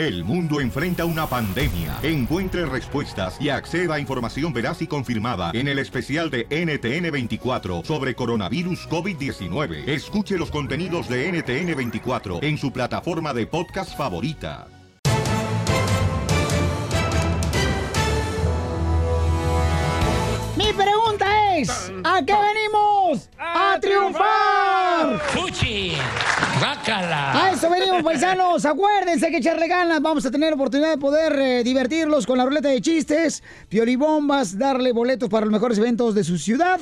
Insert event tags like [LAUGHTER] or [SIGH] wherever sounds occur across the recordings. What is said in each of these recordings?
El mundo enfrenta una pandemia. Encuentre respuestas y acceda a información veraz y confirmada en el especial de NTN24 sobre coronavirus COVID-19. Escuche los contenidos de NTN24 en su plataforma de podcast favorita. Mi pregunta es, ¿a qué venimos? ¡A triunfar! ¡Fuchi! ¡Bácala! A eso venimos, paisanos. Acuérdense que echarle ganas. Vamos a tener oportunidad de poder eh, divertirlos con la ruleta de chistes, piolibombas, darle boletos para los mejores eventos de su ciudad.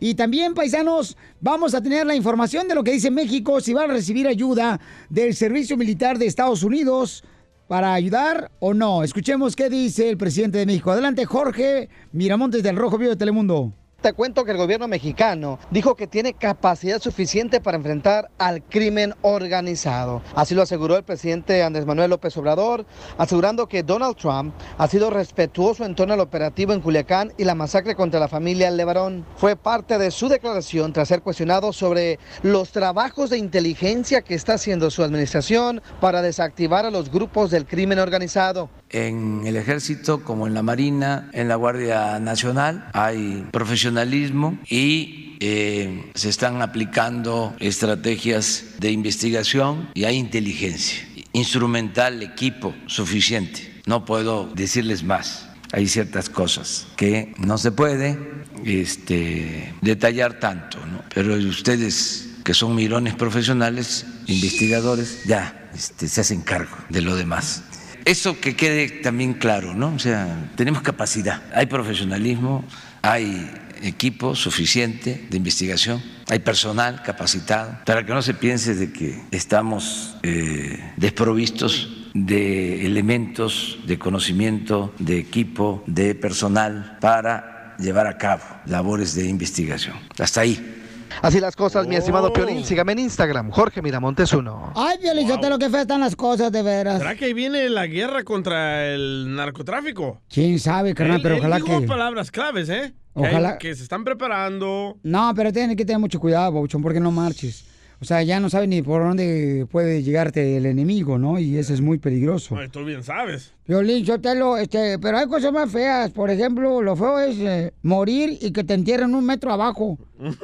Y también, paisanos, vamos a tener la información de lo que dice México, si van a recibir ayuda del Servicio Militar de Estados Unidos para ayudar o no. Escuchemos qué dice el presidente de México. Adelante, Jorge Miramontes del Rojo Vivo de Telemundo. Te cuento que el gobierno mexicano dijo que tiene capacidad suficiente para enfrentar al crimen organizado. Así lo aseguró el presidente Andrés Manuel López Obrador, asegurando que Donald Trump ha sido respetuoso en torno al operativo en Culiacán y la masacre contra la familia Levarón. Fue parte de su declaración tras ser cuestionado sobre los trabajos de inteligencia que está haciendo su administración para desactivar a los grupos del crimen organizado. En el ejército, como en la Marina, en la Guardia Nacional, hay profesionalismo y eh, se están aplicando estrategias de investigación y hay inteligencia, instrumental, equipo suficiente. No puedo decirles más. Hay ciertas cosas que no se puede este, detallar tanto, ¿no? pero ustedes que son mirones profesionales, investigadores, ya este, se hacen cargo de lo demás. Eso que quede también claro, ¿no? O sea, tenemos capacidad, hay profesionalismo, hay equipo suficiente de investigación, hay personal capacitado, para que no se piense de que estamos eh, desprovistos de elementos de conocimiento, de equipo, de personal para llevar a cabo labores de investigación. Hasta ahí. Así las cosas, mi estimado Piolín. Sígame en Instagram, Jorge Miramontes 1. Ay, Piolín, yo te lo que fe están las cosas, de veras. ¿Será que ahí viene la guerra contra el narcotráfico? ¿Quién sabe, carnal? Él- Pero él ojalá dijo que... palabras claves, ¿eh? Que hay- Ojalá- Que, se están preparando. No, pero tienen que tener mucho cuidado, Bouchón, porque no marches. O sea, ya no sabes ni por dónde puede llegarte el enemigo, ¿no? Y eso es muy peligroso. Ay, tú bien sabes. Violín, Sotelo, este, pero hay cosas más feas. Por ejemplo, lo feo es eh, morir y que te entierren un metro abajo. [LAUGHS]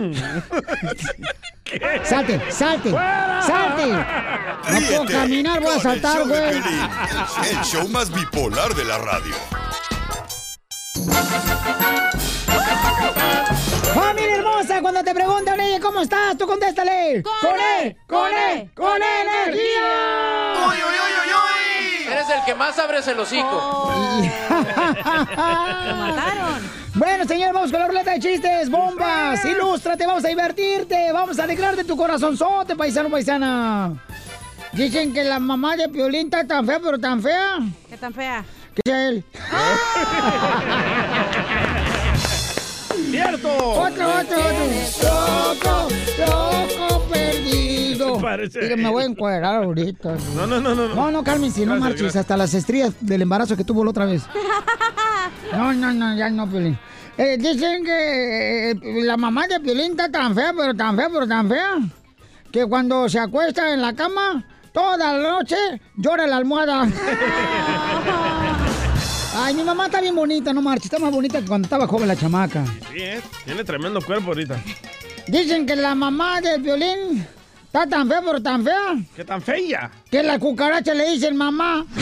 Salte, salte, salte. No puedo caminar, voy a el saltar, güey. Piolín, El show más bipolar de la radio. Familia hermosa, cuando te preguntan, oye, ¿cómo estás? Tú contéstale. Con E, con E, con E energía. Eres el que más abres el hocico. [LAUGHS] Lo mataron. Bueno, señor, vamos con la ruleta de chistes, bombas. Ilústrate, vamos a divertirte. Vamos a alegrarte tu corazonzote, paisano, paisana. Dicen que la mamá de Piolín está tan fea, pero tan fea. ¿Qué tan fea? Que sea él. [LAUGHS] ¡Cierto! Otro, otro, otro. Loco, loco perdido. [LAUGHS] parece Mira, me voy a encuadrar ahorita. No, no, no, no. No, no, Carmen, si no marches, gracias. hasta las estrías del embarazo que tuvo la otra vez. [LAUGHS] No, no, no, ya no, Piolín. Eh, dicen que eh, la mamá de Piolín está tan fea, pero tan fea, pero tan fea, que cuando se acuesta en la cama, toda la noche llora la almohada. [LAUGHS] Ay, mi mamá está bien bonita, no marches, está más bonita que cuando estaba joven la chamaca. Sí, ¿eh? Tiene tremendo cuerpo ahorita. Dicen que la mamá de Piolín está tan fea, pero tan fea, ¿Qué tan fea? que la cucaracha le dicen mamá. [LAUGHS]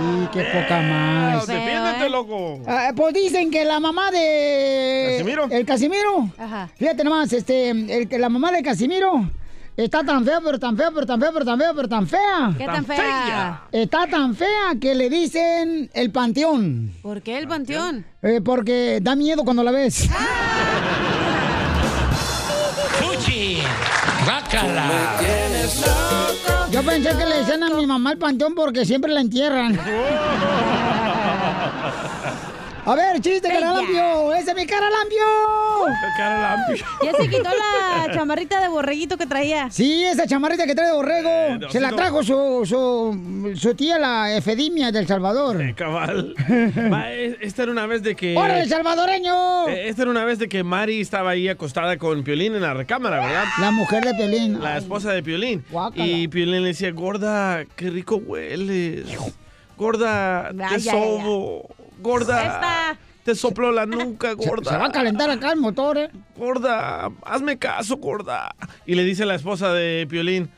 Y qué poca más. Defiéndete, loco. Ah, pues dicen que la mamá de. ¿Casimiro? El Casimiro. Ajá. Fíjate nomás, este, el, que la mamá de Casimiro está tan fea, pero tan fea, pero tan fea, pero tan fea, pero tan fea. ¿Qué Tan tan fea? fea. Está tan fea que le dicen el panteón. ¿Por qué el panteón? Eh, porque da miedo cuando la ves. ¡Fuchi! ¡Bácala! Yo pensé que le decían a mi mamá el panteón porque siempre la entierran. [LAUGHS] A ver, chiste, caralampio. ¡Ese es mi caralampio! Caralampio. [LAUGHS] Ya se quitó la chamarrita de borreguito que traía. Sí, esa chamarrita que trae de borrego. Eh, se la trajo su, su, su tía, la Efedimia del Salvador. Cabal. [LAUGHS] Va, es- esta era una vez de que... ¡Órale, salvadoreño! Eh, Esta era una vez de que Mari estaba ahí acostada con Piolín en la recámara, ¿verdad? La mujer de Piolín. La esposa de Piolín. Guácala. Y Piolín le decía, gorda, qué rico hueles. Gorda, te ay, sobo. Gorda, Esta. te soplo la nuca, Se, gorda. se va a calentar acá el motor, ¿eh? Gorda, hazme caso, gorda. Y le dice la esposa de Piolín,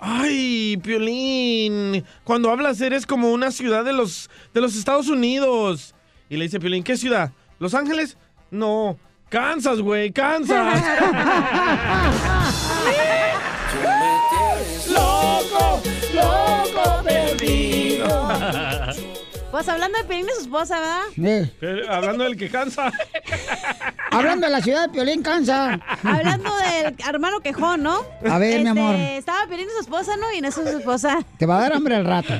ay, Piolín, cuando hablas eres como una ciudad de los, de los Estados Unidos. Y le dice Piolín, ¿qué ciudad? ¿Los Ángeles? No, Kansas, güey, Kansas. [LAUGHS] Pues hablando de Pelín y su esposa, ¿verdad? Pero, hablando del que cansa. [LAUGHS] hablando de la ciudad de Piolín, cansa. Hablando del hermano quejón, ¿no? A ver, mi Este, amor. Estaba Pelín y su esposa, ¿no? Y en eso su esposa. Te va a dar hambre al rato.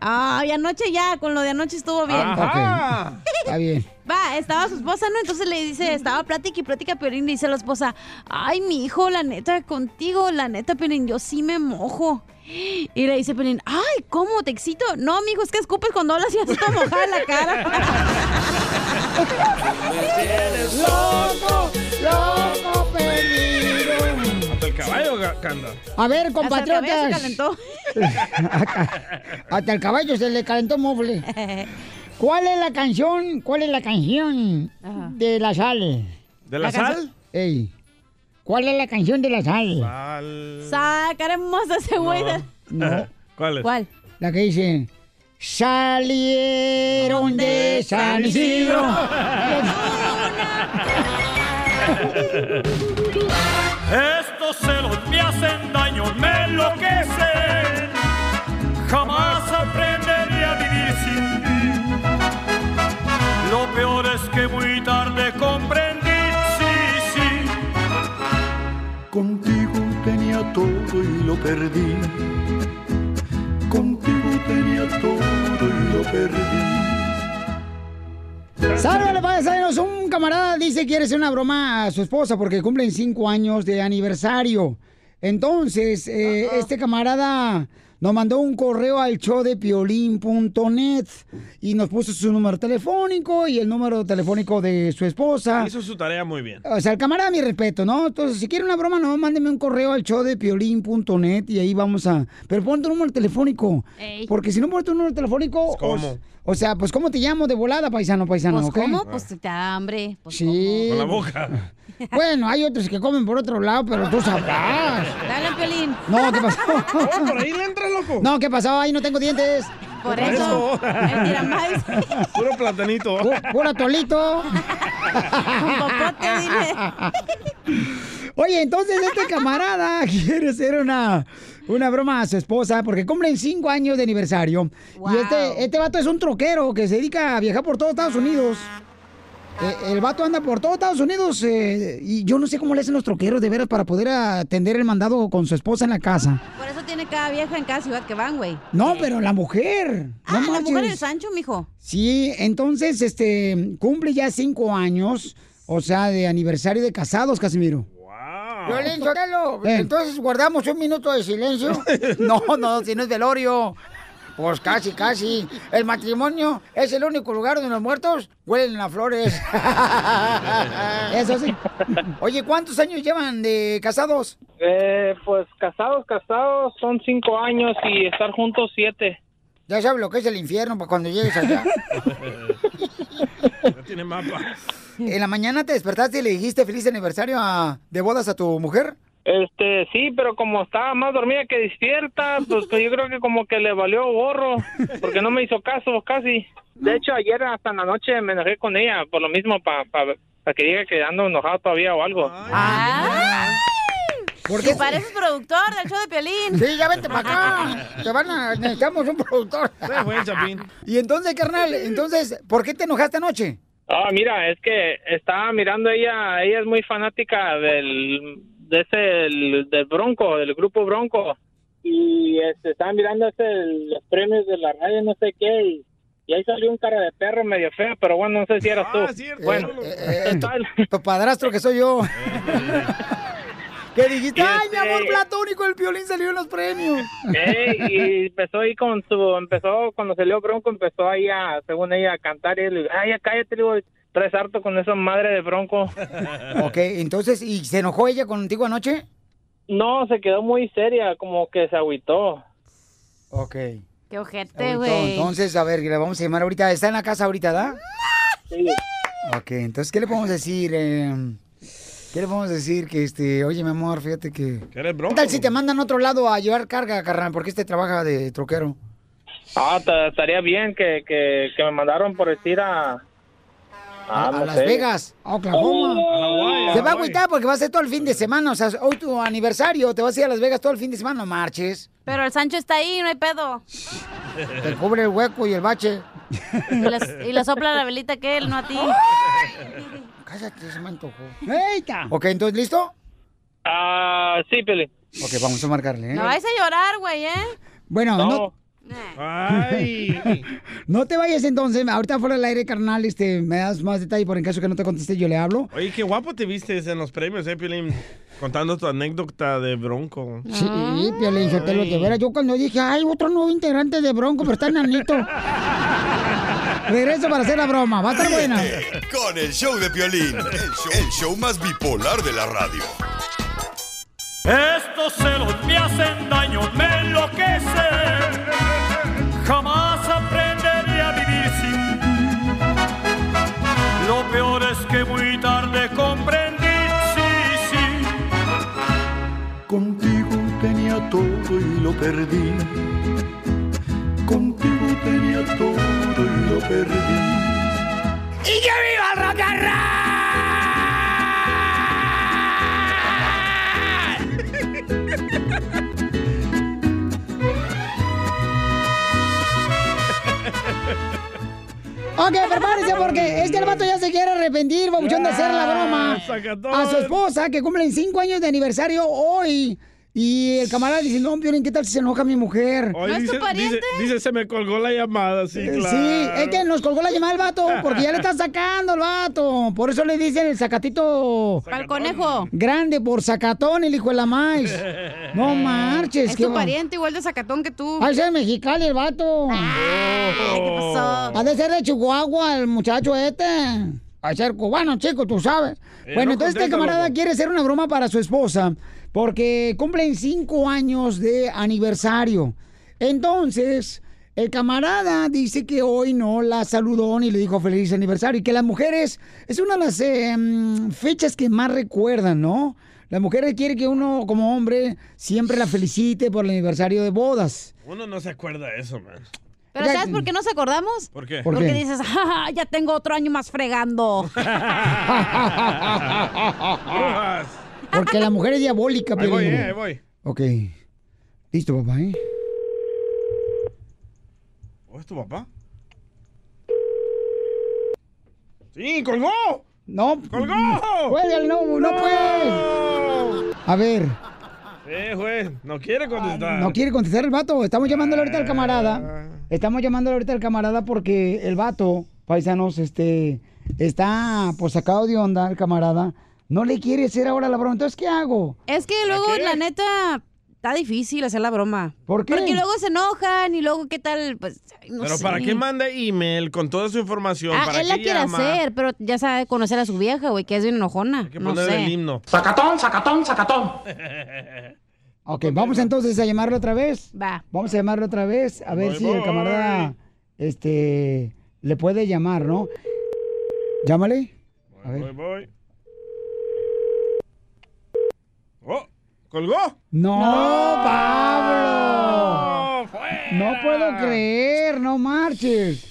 Ah, y anoche ya, con lo de anoche estuvo bien. Ajá. Está bien. Va, estaba su esposa, ¿no? Entonces le dice, estaba plática y plática, Piolín, le dice a la esposa, ay, mi hijo, la neta, contigo, la neta, Piolín, yo sí me mojo. Y le dice Piolín, ay, ¿cómo? ¿Te excito? No, mijo, es que escupes cuando hablas y ya se te mojada la cara. [LAUGHS] ¡Loco! ¡Loco perdido! Hasta el caballo canta. A ver, Hasta el cabello se compatriotas. calentó. [LAUGHS] Hasta el caballo se le calentó mofle. [LAUGHS] ¿Cuál es la canción? ¿Cuál es la canción Ajá. de la sal? ¿De la, La sal? Ey. ¿Cuál es la canción de la sal? Sal. Sacaremos a ese güey. de- No, [LAUGHS] ¿Cuál es? ¿Cuál? la que dice. Salieron de San Isidro. [LAUGHS] Estos celos me hacen daño, me enloquecen. Jamás aprenderé lo perdí. Contigo tenía todo y lo perdí. Sálvale, paisanos. Un camarada dice que quiere hacer una broma a su esposa porque cumplen cinco años de aniversario. Entonces, eh, este camarada nos mandó un correo al show de piolín.net y nos puso su número telefónico y el número telefónico de su esposa. Hizo su tarea muy bien. O sea, el camarada, mi respeto, ¿no? Entonces, si quiere una broma, no, mándeme un correo al show de piolín.net y ahí vamos a... Pero pon tu número telefónico. Ey. Porque si no pones tu número telefónico... ¿Cómo? O, o sea, pues, ¿cómo te llamo de volada, paisano, paisano? Pues? ¿cómo? Pues te da hambre. Pues, Sí. Con la boca. [LAUGHS] Bueno, hay otros que comen por otro lado, pero tú sabrás. Dale, Piolín. No, ¿qué pasó? [LAUGHS] Oh, por ahí le entra, loco. No, ¿qué pasó? Ahí no tengo dientes. Por Por eso. eso. [LAUGHS] Puro platanito. Pu- Puro atolito. Con popote, dile. Oye, entonces este camarada [LAUGHS] quiere hacer una, una broma a su esposa porque cumplen cinco años de aniversario. Wow. Y este, este vato es un troquero que se dedica a viajar por todo Estados Unidos. Eh, el vato anda por todo Estados Unidos eh, y yo no sé cómo le hacen los troqueros de veras para poder atender el mandado con su esposa en la casa. Por eso tiene cada vieja en cada ciudad que van, güey. No, pero la mujer. Ah, no la mujer del Sancho, mijo. Sí, entonces, este, cumple ya cinco años, o sea, de aniversario de casados, Casimiro. Wow. Violín, Sotelo, entonces guardamos un minuto de silencio. [LAUGHS] No, no, si no es velorio. Pues casi, casi. El matrimonio es el único lugar donde los muertos huelen a flores. [LAUGHS] Eso sí. Oye, ¿cuántos años llevan de casados? Eh, pues casados, casados, son cinco años y estar juntos siete. Ya sabes lo que es el infierno para cuando llegues allá. [LAUGHS] No tiene mapa. ¿En la mañana te despertaste y le dijiste feliz aniversario a- de bodas a tu mujer? Este, sí, pero como estaba más dormida que despierta, pues, pues yo creo que como que le valió gorro, porque no me hizo caso casi. De hecho, ayer hasta en la noche me enojé con ella, por lo mismo, para que diga que ando enojado todavía o algo. ¡Ah! ¿Por qué? pareces productor del show de Piolín. Sí, ya vente para acá. Te van a, necesitamos un productor. Se fue el Chapín. Y entonces, carnal, entonces, ¿por qué te enojaste anoche? Ah, mira, es que estaba mirando ella, ella es muy fanática del, de ese, el- del Bronco, del grupo Bronco. Y este, estaba mirando ese, los premios de la radio, no sé qué, y, y ahí salió un cara de perro medio feo, pero bueno, no sé si eras tú. Bueno, Eh, [LAUGHS] tu, tu padrastro que soy yo. [LAUGHS] ¿Qué dijiste? ¡Ay, mi amor este- platónico! El violín salió en los premios. Y empezó ahí con su, empezó, cuando salió Bronco, empezó ahí a, según ella, a cantar y le digo, ay, ya cállate, le digo, traes harto con esa madre de Bronco. [LAUGHS] Ok, entonces, ¿y se enojó ella contigo anoche? No, se quedó muy seria, como que se agüitó. Ok. Qué ojete, güey. Entonces, a ver, le vamos a llamar ahorita. ¿Está en la casa ahorita, da? Sí. Ok, entonces, ¿qué le podemos decir? Eh, ¿Qué le podemos decir? Que, este, oye, mi amor, fíjate que... eres ¿Qué tal si te mandan a otro lado a llevar carga, carnal? Porque este trabaja de troquero. Ah, ta- estaría bien que, que, que me mandaron por decir a... A, a Las. Vegas, a Oklahoma. Hawái, Se va a agüitar porque va a ser todo el fin de semana. O sea, hoy tu aniversario, te vas a ir a Las Vegas todo el fin de semana, no marches. Pero el Sancho está ahí, no hay pedo. Te cubre el hueco y el bache. Y le, y le sopla la velita que él, no a ti. Cállate, se me antojó. ¡Eita! Ok, entonces, ¿listo? Ah, sí, Peli. Ok, vamos a marcarle, ¿eh? No vais a llorar, güey, ¿eh? Bueno, no. Ay. [LAUGHS] no te vayas entonces. Ahorita fuera del aire, carnal, este, me das más detalle por en caso que no te conteste, yo le hablo. Oye, qué guapo te viste en los premios, eh, Piolín. Contando tu anécdota de Bronco. Sí, Piolín, Sotelo, de veras. Yo cuando dije, ay, otro nuevo integrante de Bronco, pero está enanito. [LAUGHS] Regreso para hacer la broma, va a estar buena. Con el show de Piolín, el show, el show más bipolar de la radio. Estos celos me hacen daño, me enloquecen. Muy tarde comprendí, sí, sí. Contigo tenía todo y lo perdí. Contigo tenía todo y lo perdí. ¡Y que viva el rock and [LAUGHS] Ok, prepárense porque este el vato ya se quiere arrepentir, babuchón, de hacer la broma sacatón. a su esposa que cumplen cinco años de aniversario hoy. Y el camarada dice, no, Piolín, ¿qué tal si se enoja mi mujer? Hoy dice, dice, dice, se me colgó la llamada, sí, Eh, claro. Sí, es que nos colgó la llamada el vato, porque ya le está sacando el vato. Por eso le dicen el sacatito. Al conejo. Grande, por sacatón, el hijo de la maíz. No [LAUGHS] marches. Es qué tu va- pariente igual de sacatón que tú. De ser de mexicali el vato. Ay, ¿qué pasó? Ha de ser de Chihuahua el muchacho este. Ha de ser cubano, chico, tú sabes. Eh, bueno, no entonces este camarada loco. quiere hacer una broma para su esposa porque cumplen cinco años de aniversario. Entonces, el camarada dice que hoy no la saludó ni le dijo feliz aniversario y que las mujeres es una de las eh, fechas que más recuerdan, ¿no? Las mujeres quieren que uno como hombre siempre la felicite por el aniversario de bodas. Uno no se acuerda de eso, man. ¿Pero sabes por qué nos acordamos? ¿Por qué? ¿Por Porque qué? dices, "Ja, ja, ya tengo otro año más fregando. [LAUGHS] Porque la mujer es diabólica, Ahí voy, eh, ahí voy. Ok. Listo, papá, ¿eh? ¿O es tu papá? ¡Sí, colgó! No. ¡Colgó! Cuélgale, no, no puedes. A ver, Eh, juez, no quiere contestar. no quiere contestar el vato. Estamos llamándole ahorita al Ah. camarada. Estamos llamándole ahorita al camarada porque el vato, paisanos, este, está pues sacado de onda el camarada. No le quiere hacer ahora la broma. Entonces, ¿qué hago? Es que luego, la neta, está difícil hacer la broma. ¿Por qué? Porque luego se enojan y luego, ¿qué tal? Pues, no Pero sé. ¿para qué manda email con toda su información? Ah, ¿Para él la quiere llama? hacer, pero ya sabe conocer a su vieja, güey, que es bien enojona. Hay que no sé. el himno. Sacatón, sacatón, sacatón. [LAUGHS] Ok, vamos entonces a llamarlo otra vez. Va. Vamos a llamarlo otra vez a ver Voy, si el camarada este le puede llamar, ¿no? Llámale. A ver. Voy, voy. ¡Oh! ¿Colgó? No, Pablo. No puedo creer, no marches.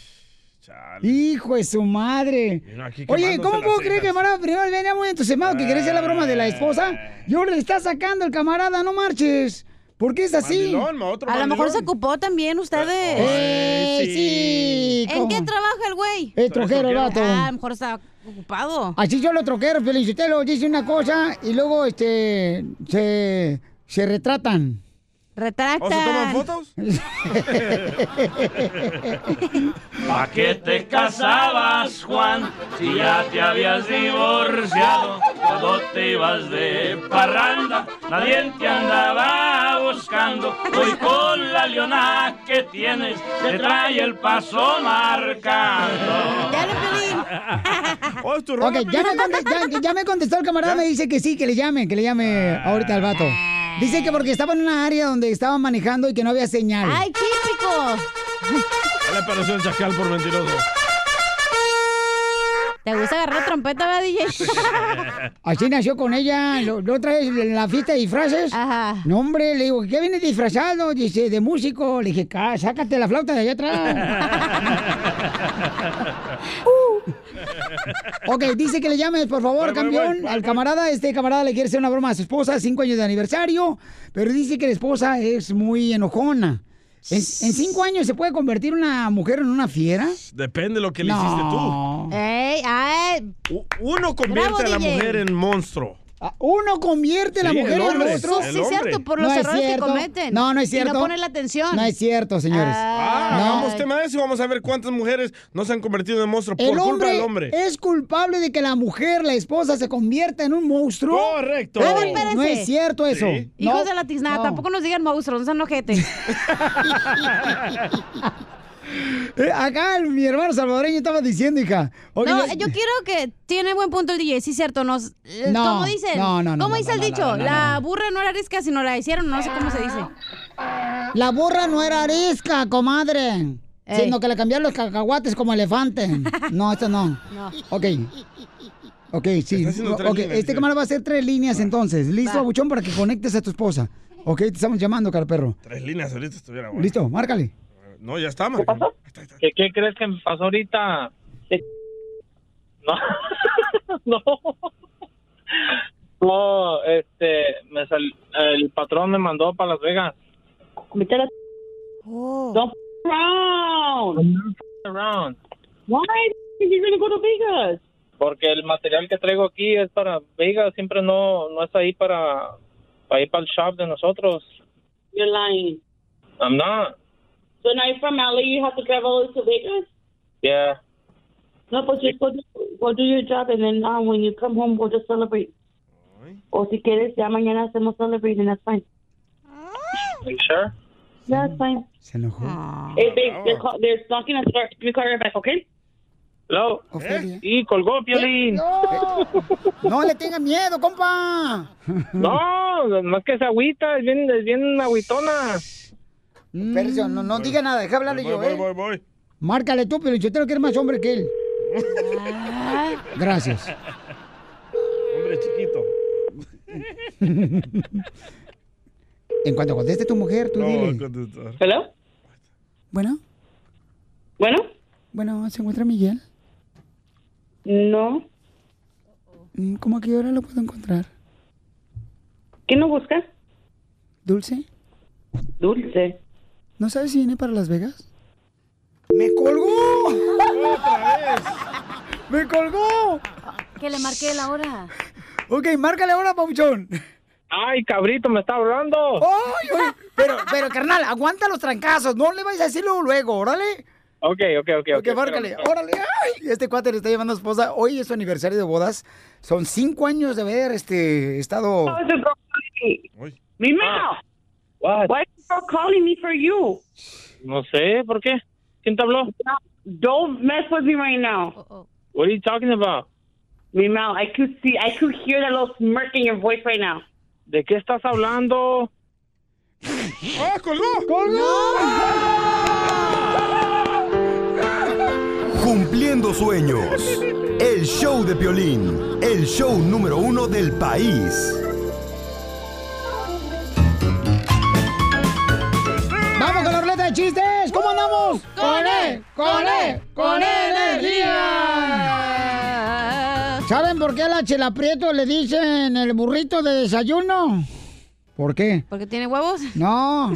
Hijo de su madre. Oye, ¿cómo puedo creer que camarada primero venía muy entusiasmado que quería hacer la broma de la esposa? Y ahora le está sacando el camarada, no marches. ¿Por qué es así? Mandilón, ma, otro A lo mejor se ocupó también ustedes. ¡Eh, sí! ¿En ¿cómo? qué trabaja el güey? Es trojero el vato. Ah, a lo mejor está ocupado. Así yo lo troquero, Felicitelo, dice una cosa y luego este se, se retratan. Retracta. ¿O se toman fotos? [LAUGHS] ¿Pa' qué te casabas, Juan? Si ya te habías divorciado, todo te ibas de parranda, nadie te andaba buscando. Hoy con la leona que tienes, te trae el paso marcando. [LAUGHS] Oh, es tu ya me, Piolín. conte- ya- ya me contestó el camarada, me dice que sí, que le llame, que le llame ahorita al vato. Dice que porque estaba en una área donde estaba manejando y que no había señal. ¡Ay, típico! Ya le pareció el chacal por mentiroso. ¿Te gusta agarrar trompeta, va, DJ? Así nació con ella, lo, lo otra vez en la fiesta de disfraces. Ajá. No, hombre, le digo, ¿qué vienes disfrazado? Dice, de músico. Le dije, "Cá, sácate la flauta de allá atrás. [LAUGHS] [LAUGHS] ok, dice que le llames, por favor, Voy, campeón, voy. al camarada. Este camarada le quiere hacer una broma a su esposa, cinco años de aniversario, pero dice que la esposa es muy enojona. ¿En, en cinco años se puede convertir una mujer en una fiera? Depende de lo que le No. hiciste tú. ¡Ey! ¡Ay! U- Uno convierte Bravo, a la DJ. mujer en monstruo. Ah, Uno convierte a la Sí, mujer en el Sí, es cierto, por los No es errores que cierto. cometen. No, no es Y no cierto. ponen la atención. No es cierto, señores. Ah, No. hagamos tema de eso y vamos a ver cuántas mujeres no se han convertido en monstruos por culpa del hombre. es culpable de que la mujer, la esposa, se convierta en un monstruo. Correcto. Espérense. No es cierto eso. Sí. Hijos No, de la tiznada, no. tampoco nos digan monstruos, no sean ojetes. [LAUGHS] [LAUGHS] Eh, acá mi hermano salvadoreño estaba diciendo, hija. Oye, no, yo quiero que tiene buen punto el DJ, sí, cierto. Nos, eh, No, ¿Cómo dicen? no, no, no, ¿Cómo no, dice no, el no, dicho? no, no, la burra no era arisca, sino la hicieron, no sé cómo se dice. La burra no era arisca, comadre. Ey. Sino que le cambiaron los cacahuates como elefante. [LAUGHS] No, esto no. No. Ok. Ok, sí. Está haciendo tres Ok, líneas, este camarada va a hacer tres líneas entonces. ¿Listo, Va. Buchón, para que conectes a tu esposa? Ok, te estamos llamando, cara perro. Tres líneas ahorita estuviera bueno. ¿Listo? Márcale. No, ya está, Marco. ¿Qué, qué crees que me pasó ahorita? No. [LAUGHS] no. No, este, me sal- el patrón me mandó para Las Vegas. Oh. Don't f- around. Around. Why are you gonna go to Vegas? Porque el material que traigo aquí es para Vegas, siempre no, no es ahí para, para ir para el shop de nosotros. You're lying. I'm not. So now you're from LA, you have to travel all the way to Vegas? Yeah. No, but just go do, go do your job and then uh, when you come home, we'll just celebrate. O si quieres, ya mañana hacemos celebrating, that's fine. Are you sure? Yeah, that's fine. Se enojó. Hey, babe, they're, call, they're knocking at the door. Give me a call right back, okay? Hello. Ofelia. Eh? Y colgó, eh, Piolín. No, no le tenga miedo, compa. No, más que esa agüita, es bien, es bien agüitona. Espérese, no, no diga nada, deja hablarle Voy, yo, voy, ¿eh? voy, voy. Márcale tú, pero yo tengo que eres más hombre que él. Gracias. Hombre chiquito. [LAUGHS] En cuanto conteste tu mujer, tú No, dile. Hello? Bueno, Bueno? bueno, ¿se encuentra Miguel? No. Mm, ¿Cómo a qué hora lo puedo encontrar? ¿Quién lo busca? ¿Dulce? Dulce. ¿No sabes si viene para Las Vegas? ¡Me colgó! ¡Otra [LAUGHS] vez! ¡Me colgó! Que le marqué la hora. Ok, márcale ahora, Pauchón. Ay, cabrito, me está hablando. ¡Ay, ay! Pero, pero, carnal, aguanta los trancazos. No le vayas a decirlo luego, órale. Ok, ok, ok. Ok, márcale, órale. Ay, este cuate le está llevando a su esposa. Hoy es su aniversario de bodas. Son cinco años de haber este, estado... Mima! What? Girl calling me for you? No sé, ¿por qué? ¿Quién te habló? Don't mess with me right now. Oh, What are you talking about? Mima, I could see, I could hear that little smirk in your voice right now. ¿De qué estás hablando? ¡Oh, [LAUGHS] colgó! [LAUGHS] Cumpliendo sueños. El show de Piolín. El show número uno del país. ¡Vamos con la ruleta de chistes! ¿Cómo andamos? ¡Con él! ¡Con él! ¡Con energía! ¿Saben por qué a la Chela Prieto le dicen el burrito de desayuno? ¿Por qué? ¿Porque tiene huevos? No.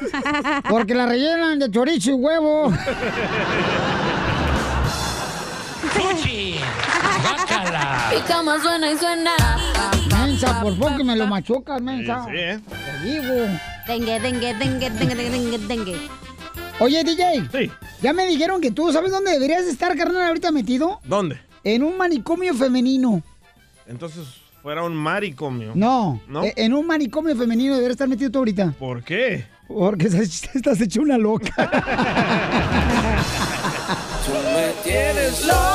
[LAUGHS] Porque la rellenan de chorizo y huevo. ¡Fuchi! ¡Guácala! Y como suena y suena. Mensa, por poco que me lo machucas, mensa. Sí, ¿eh? Te digo. Dengue, dengue, dengue, dengue, dengue, dengue, dengue. Oye, DJ. Sí. Ya me dijeron que tú, ¿sabes dónde deberías estar, carnal, ahorita metido? ¿Dónde? En un manicomio femenino. Entonces fuera un maricomio. No, ¿No? e- en un manicomio femenino deberías estar metido tú ahorita. ¿Por qué? Porque estás hecho una loca. [LAUGHS] Tú me tienes loco,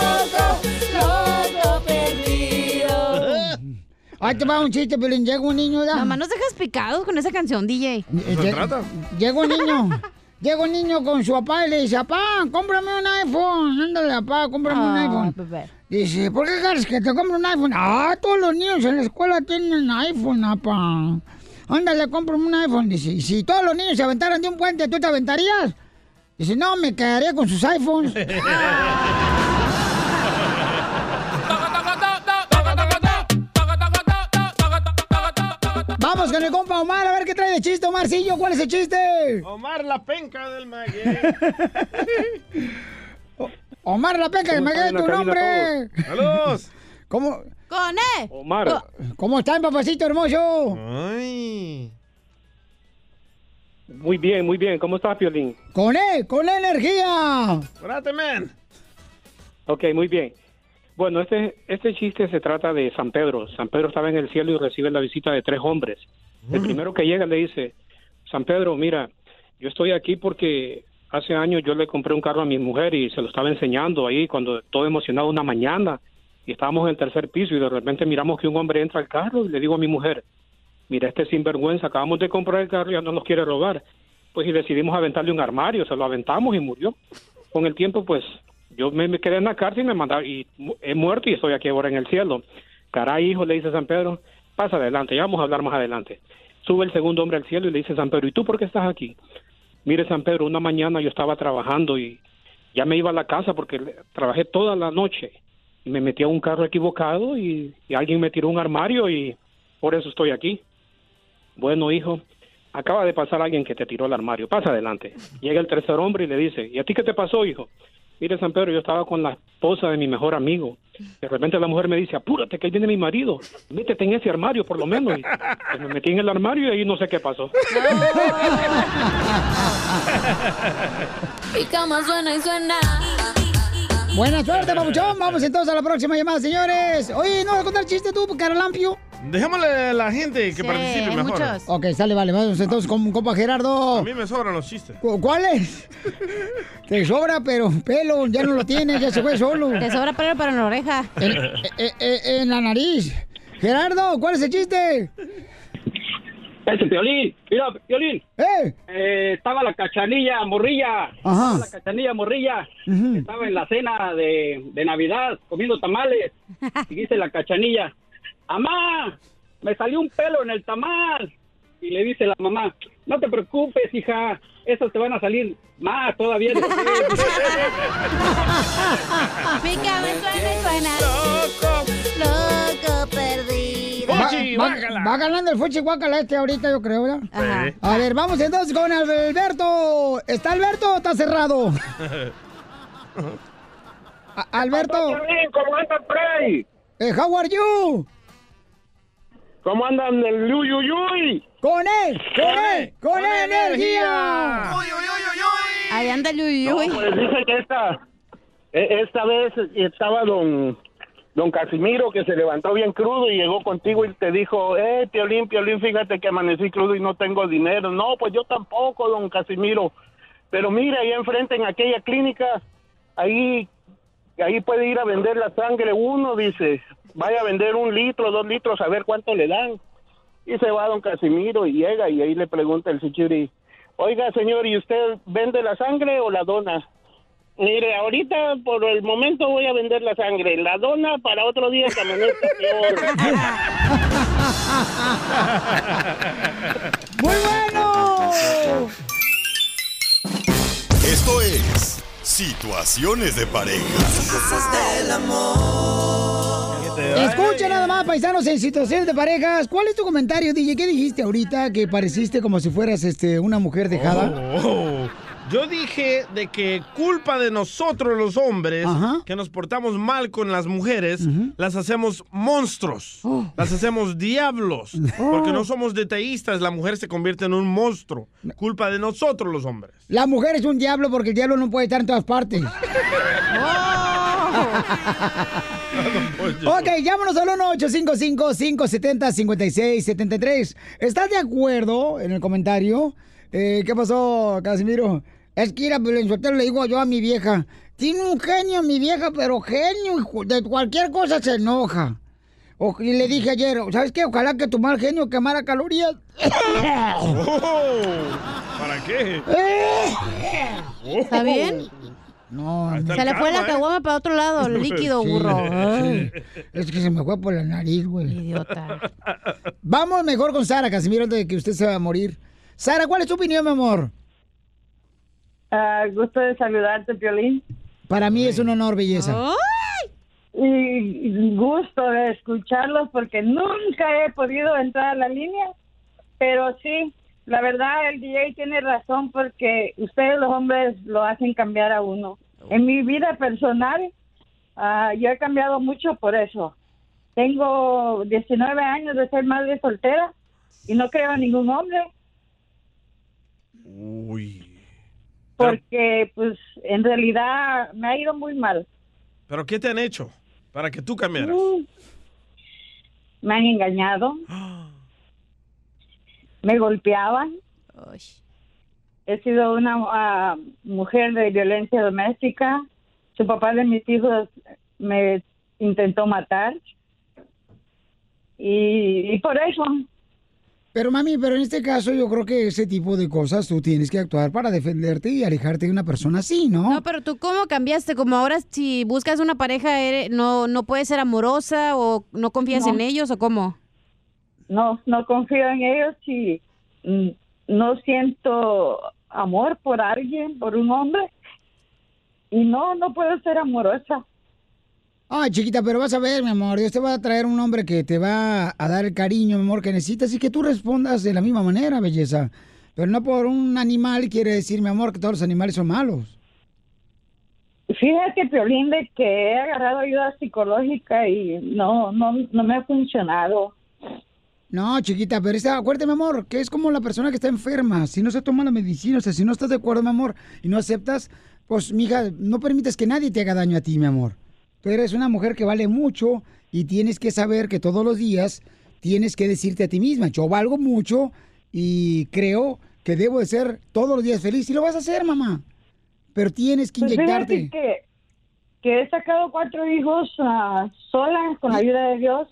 Ahí te va un chiste, pero llega un niño. ¿da? Mamá, nos dejas picados con esa canción, DJ. Eh, lle- Llega un niño. [LAUGHS] Llega un niño con su papá y le dice, papá, cómprame un iPhone. Ándale, papá, cómprame un Ah, iPhone. bebé. Dice, ¿por qué quieres que te compre un iPhone? Ah, todos los niños en la escuela tienen iPhone, papá. Ándale, cómprame un iPhone. Dice, ¿y si todos los niños se aventaran de un puente, tú te aventarías? Dice, no, me quedaría con sus iPhones. [LAUGHS] Vamos con el compa Omar, a ver qué trae de chiste, Omarcillo. ¿Cuál es el chiste? Omar la penca del maguey. [LAUGHS] Omar la peca, ¿Cómo me están queda en la tu nombre. ¡Saludos! [LAUGHS] ¿Cómo? ¡Con E! Omar. ¿Cómo están, papacito hermoso? Ay. Muy bien, muy bien. ¿Cómo estás, Piolín? Con E, con E energía. ¡Espérate, man! Ok, muy bien. Bueno, este, este chiste se trata de San Pedro. San Pedro estaba en el cielo y recibe la visita de tres hombres. El primero que llega le dice, San Pedro, mira, yo estoy aquí porque hace años yo le compré un carro a mi mujer y se lo estaba enseñando ahí cuando todo emocionado una mañana y estábamos en el tercer piso y de repente miramos que un hombre entra al carro y le digo a mi mujer, mira, este sinvergüenza, acabamos de comprar el carro y ya no nos quiere robar. Pues y decidimos aventarle un armario, se lo aventamos y murió. Con el tiempo, pues yo me, me quedé en la cárcel y me mandaron y he muerto y estoy aquí ahora en el cielo. Caray, hijo, le dice San Pedro, pasa adelante, ya vamos a hablar más adelante. Sube el segundo hombre al cielo y le dice San Pedro, ¿y tú por qué estás aquí? Mire, San Pedro, una mañana yo estaba trabajando y ya me iba a la casa porque trabajé toda la noche y me metí a un carro equivocado y alguien me tiró un armario y por eso estoy aquí. Bueno, hijo, acaba de pasar alguien que te tiró el armario, pasa adelante. Llega el tercer hombre y le dice, ¿y a ti qué te pasó, hijo? Mire, San Pedro, yo estaba con la esposa de mi mejor amigo. De repente la mujer me dice, apúrate, que ahí viene mi marido. Métete en ese armario, por lo menos. Y pues, me metí en el armario y ahí no sé qué pasó. [LAUGHS] Mi cama suena y suena. Buena suerte, papuchón. Vamos entonces a la próxima llamada, señores. Oye, ¿no vas a contar chiste tú, caralampio? Dejémosle a la gente que participe mejor. Ok, sale, vale. Vamos entonces con compa Gerardo. A mí me sobran los chistes. ¿Cu- ¿Cuál es? [LAUGHS] Te sobra, pero pelo, ya no lo tienes, ya se fue solo. Te sobra pelo para la oreja. En, eh, eh, en la nariz. Gerardo, ¿cuál es el chiste? Ese Piolín, mira, Piolín. ¿Eh? estaba la cachanilla morrilla. Ajá. Estaba la cachanilla morrilla. Estaba en la cena de, de Navidad comiendo tamales. [LAUGHS] Y dice la cachanilla, mamá, me salió un pelo en el tamal. Y le dice la mamá, no te preocupes, hija, esos te van a salir más todavía. Pícame, suena y suena. Loco, loco perdido. Va, va- va ganando el Fuchi Guacala este ahorita, yo creo, ¿verdad? Ajá. A ver, vamos entonces con Alberto. ¿Está Alberto o está cerrado? [LAUGHS] Alberto. ¿Cómo ahí? Eh, how are you? ¿Cómo andan el Yuyuyuy? ¡Con él! ¡Con él! ¡Con él, energía! Ahí anda el No, Yuyuy. pues dice que esta, e- esta vez estaba don, don Casimiro que se levantó bien crudo y llegó contigo y te dijo, eh, Piolín, Piolín, fíjate que amanecí crudo y no tengo dinero. No, pues yo tampoco, don Casimiro. Pero mira, ahí enfrente en aquella clínica, ahí, ahí puede ir a vender la sangre uno, dice. Vaya a vender un litro, dos litros, a ver cuánto le dan. Y se va don Casimiro y llega y ahí le pregunta el security, oiga señor, ¿y usted vende la sangre o la dona? Mire, ahorita por el momento voy a vender la sangre, la dona para otro día que amanezca [LAUGHS] ¡Muy bueno! Esto es Situaciones de pareja. Escucha nada más, paisanos, en situaciones de parejas. ¿Cuál es tu comentario, DJ? ¿Qué dijiste ahorita? Que pareciste como si fueras este, una mujer dejada. Oh, Yo dije de que culpa de nosotros los hombres, que nos portamos mal con las mujeres, las hacemos monstruos, las hacemos diablos, porque no somos detallistas, la mujer se convierte en un monstruo. Culpa de nosotros los hombres. La mujer es un diablo porque el diablo no puede estar en todas partes. [LAUGHS] Ok, llámanos al 1-855-570-5673. ¿Estás de acuerdo en el comentario? Eh, ¿Qué pasó, Casimiro? Es que ir a le digo yo a mi vieja, tiene un genio mi vieja, pero genio, hijo, de cualquier cosa se enoja. O- y le dije ayer, ¿sabes qué? Ojalá que tu mal genio quemara calorías. ¿Para qué? [LAUGHS] ¿Está bien? No, Se le fue la caguama para otro lado, el líquido, Sí, burro. Ay. Es que se me fue por la nariz, güey. Idiota. Vamos mejor con Sara, Casimiro, antes de que usted se va a morir. Sara, ¿cuál es tu opinión, mi amor? Ah, gusto de saludarte, Piolín. Para mí es un honor, belleza. Y gusto de escucharlos porque nunca he podido entrar a la línea. Pero sí, la verdad, el DJ tiene razón porque ustedes los hombres lo hacen cambiar a uno. En mi vida personal, ah, yo he cambiado mucho por eso. Tengo 19 años de ser madre soltera y no creo a ningún hombre. Porque, pues, en realidad me ha ido muy mal. ¿Pero qué te han hecho para que tú cambiaras? Mm. Me han engañado. Me golpeaban. He sido una ah, mujer de violencia doméstica. Su papá de mis hijos me intentó matar. Y, y por eso. Pero mami, pero en este caso yo creo que ese tipo de cosas tú tienes que actuar para defenderte y alejarte de una persona así, ¿no? No, pero tú cómo cambiaste, como ahora si buscas una pareja, eres- no, no puedes ser amorosa o no confías No. en ellos o cómo. No, no confío en ellos y mm, no siento amor por alguien, por un hombre. Y no, no puedo ser amorosa. Ay, chiquita, pero vas a ver, mi amor, Dios te va a traer un hombre que te va a dar el cariño, mi amor, que necesitas y que tú respondas de la misma manera, belleza. Pero no por un animal quiere decir, mi amor, que todos los animales son malos. Fíjate, Piolín, de que he agarrado ayuda psicológica y no, no, no me ha funcionado. No, chiquita, pero está, acuérdate, mi amor, que es como la persona que está enferma. Si no se toma la medicina, o sea, si no estás de acuerdo, mi amor, y no aceptas, pues, mija, no permites que nadie te haga daño a ti, mi amor. Tú eres una mujer que vale mucho y tienes que saber que todos los días tienes que decirte a ti misma, yo valgo mucho y creo que debo de ser todos los días feliz. Y lo vas a hacer, mamá. Pero tienes que Pues inyectarte. que, que he sacado cuatro hijos ah, sola, con la ayuda de Dios,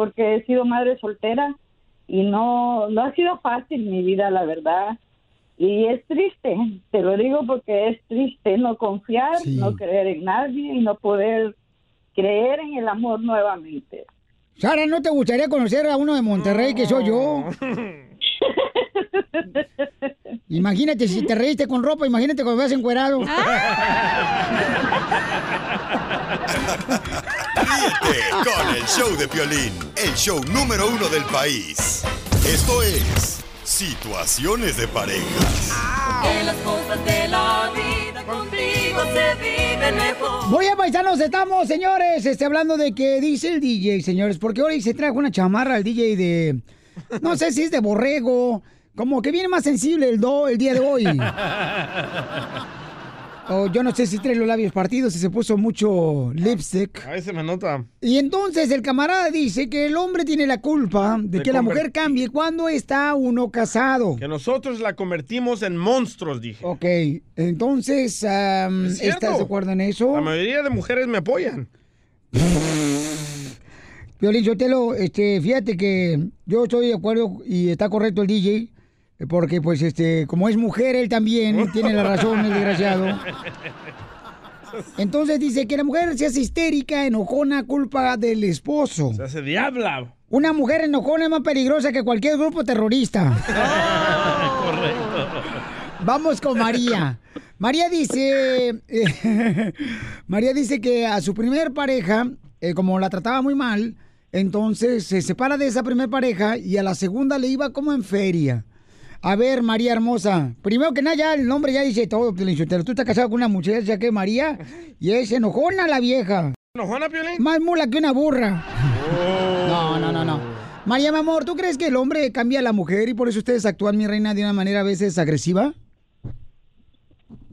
porque he sido madre soltera y no, no ha sido fácil mi vida, la verdad. Y es triste, te lo digo porque es triste no confiar, no creer en nadie y no poder creer en el amor nuevamente. Sara, ¿no te gustaría conocer a uno de Monterrey que soy yo? [LAUGHS] Imagínate si te reíste con ropa, imagínate cuando veas encuerado. [LAUGHS] Ríete con el show de Piolín, el show número uno del país. Esto es Situaciones de Parejas. Las cosas de la vida contigo se viven mejor. Muy bien, paisanos, estamos, señores, este, hablando de que dice el DJ, señores, porque hoy se trajo una chamarra al DJ de, no sé si es de borrego, como que viene más sensible el, do, el día de hoy. [LAUGHS] O yo no sé si trae los labios partidos y se puso mucho lipstick. A veces me nota. Y entonces el camarada dice que el hombre tiene la culpa de, De que la mujer cambie cuando está uno casado. Que nosotros la convertimos en monstruos, dije. Ok, entonces, Es cierto. ¿estás de acuerdo en eso? La mayoría de mujeres me apoyan. Violín Sotelo, este, fíjate que yo estoy de acuerdo y está correcto el DJ, porque pues este, como es mujer él también tiene la razón, el desgraciado. Entonces dice que la mujer se hace histérica, enojona, culpa del esposo. Se hace diabla. Una mujer enojona es más peligrosa que cualquier grupo terrorista. [LAUGHS] Correcto. Vamos con María. María dice, eh, [LAUGHS] María dice que a su primer pareja, eh, como la trataba muy mal, entonces se separa de esa primer pareja y a la segunda le iba como en feria. A ver, María Hermosa. Primero que nada, ya el nombre ya dice todo, Piolinsotelo. Tú estás casado con una muchacha ya que María y es enojona la vieja. ¿Enojona, Piolín? Más mula que una burra. No, no, no, no. María, mi amor, ¿tú crees que el hombre cambia a la mujer y por eso ustedes actúan, mi reina, de una manera a veces agresiva?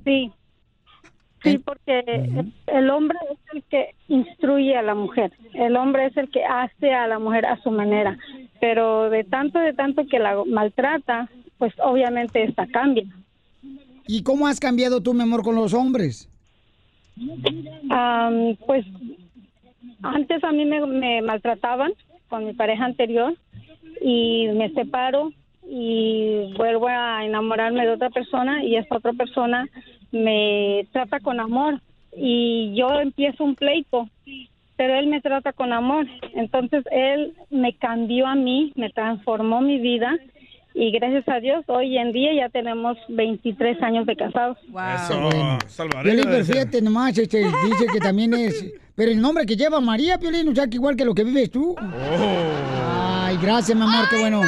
Sí. Sí, porque el hombre es el que instruye a la mujer. El hombre es el que hace a la mujer a su manera. Pero de tanto, de tanto que la maltrata, pues obviamente esta cambia. ¿Y cómo has cambiado tú, mi amor, con los hombres? Pues antes a mí me, me maltrataban con mi pareja anterior y me separo y vuelvo a enamorarme de otra persona y esta otra persona me trata con amor y yo empiezo un pleito, pero él me trata con amor. Entonces él me cambió a mí, me transformó mi vida y gracias a Dios hoy en día ya tenemos 23 años de casados. Eso, Piolín, salvadoreño pero debe ser. fíjate nomás, este, dice que también es... Pero el nombre que lleva María, Piolín, o sea, que igual que lo que vives tú. Oh. Ay, gracias, mi amor, qué bueno.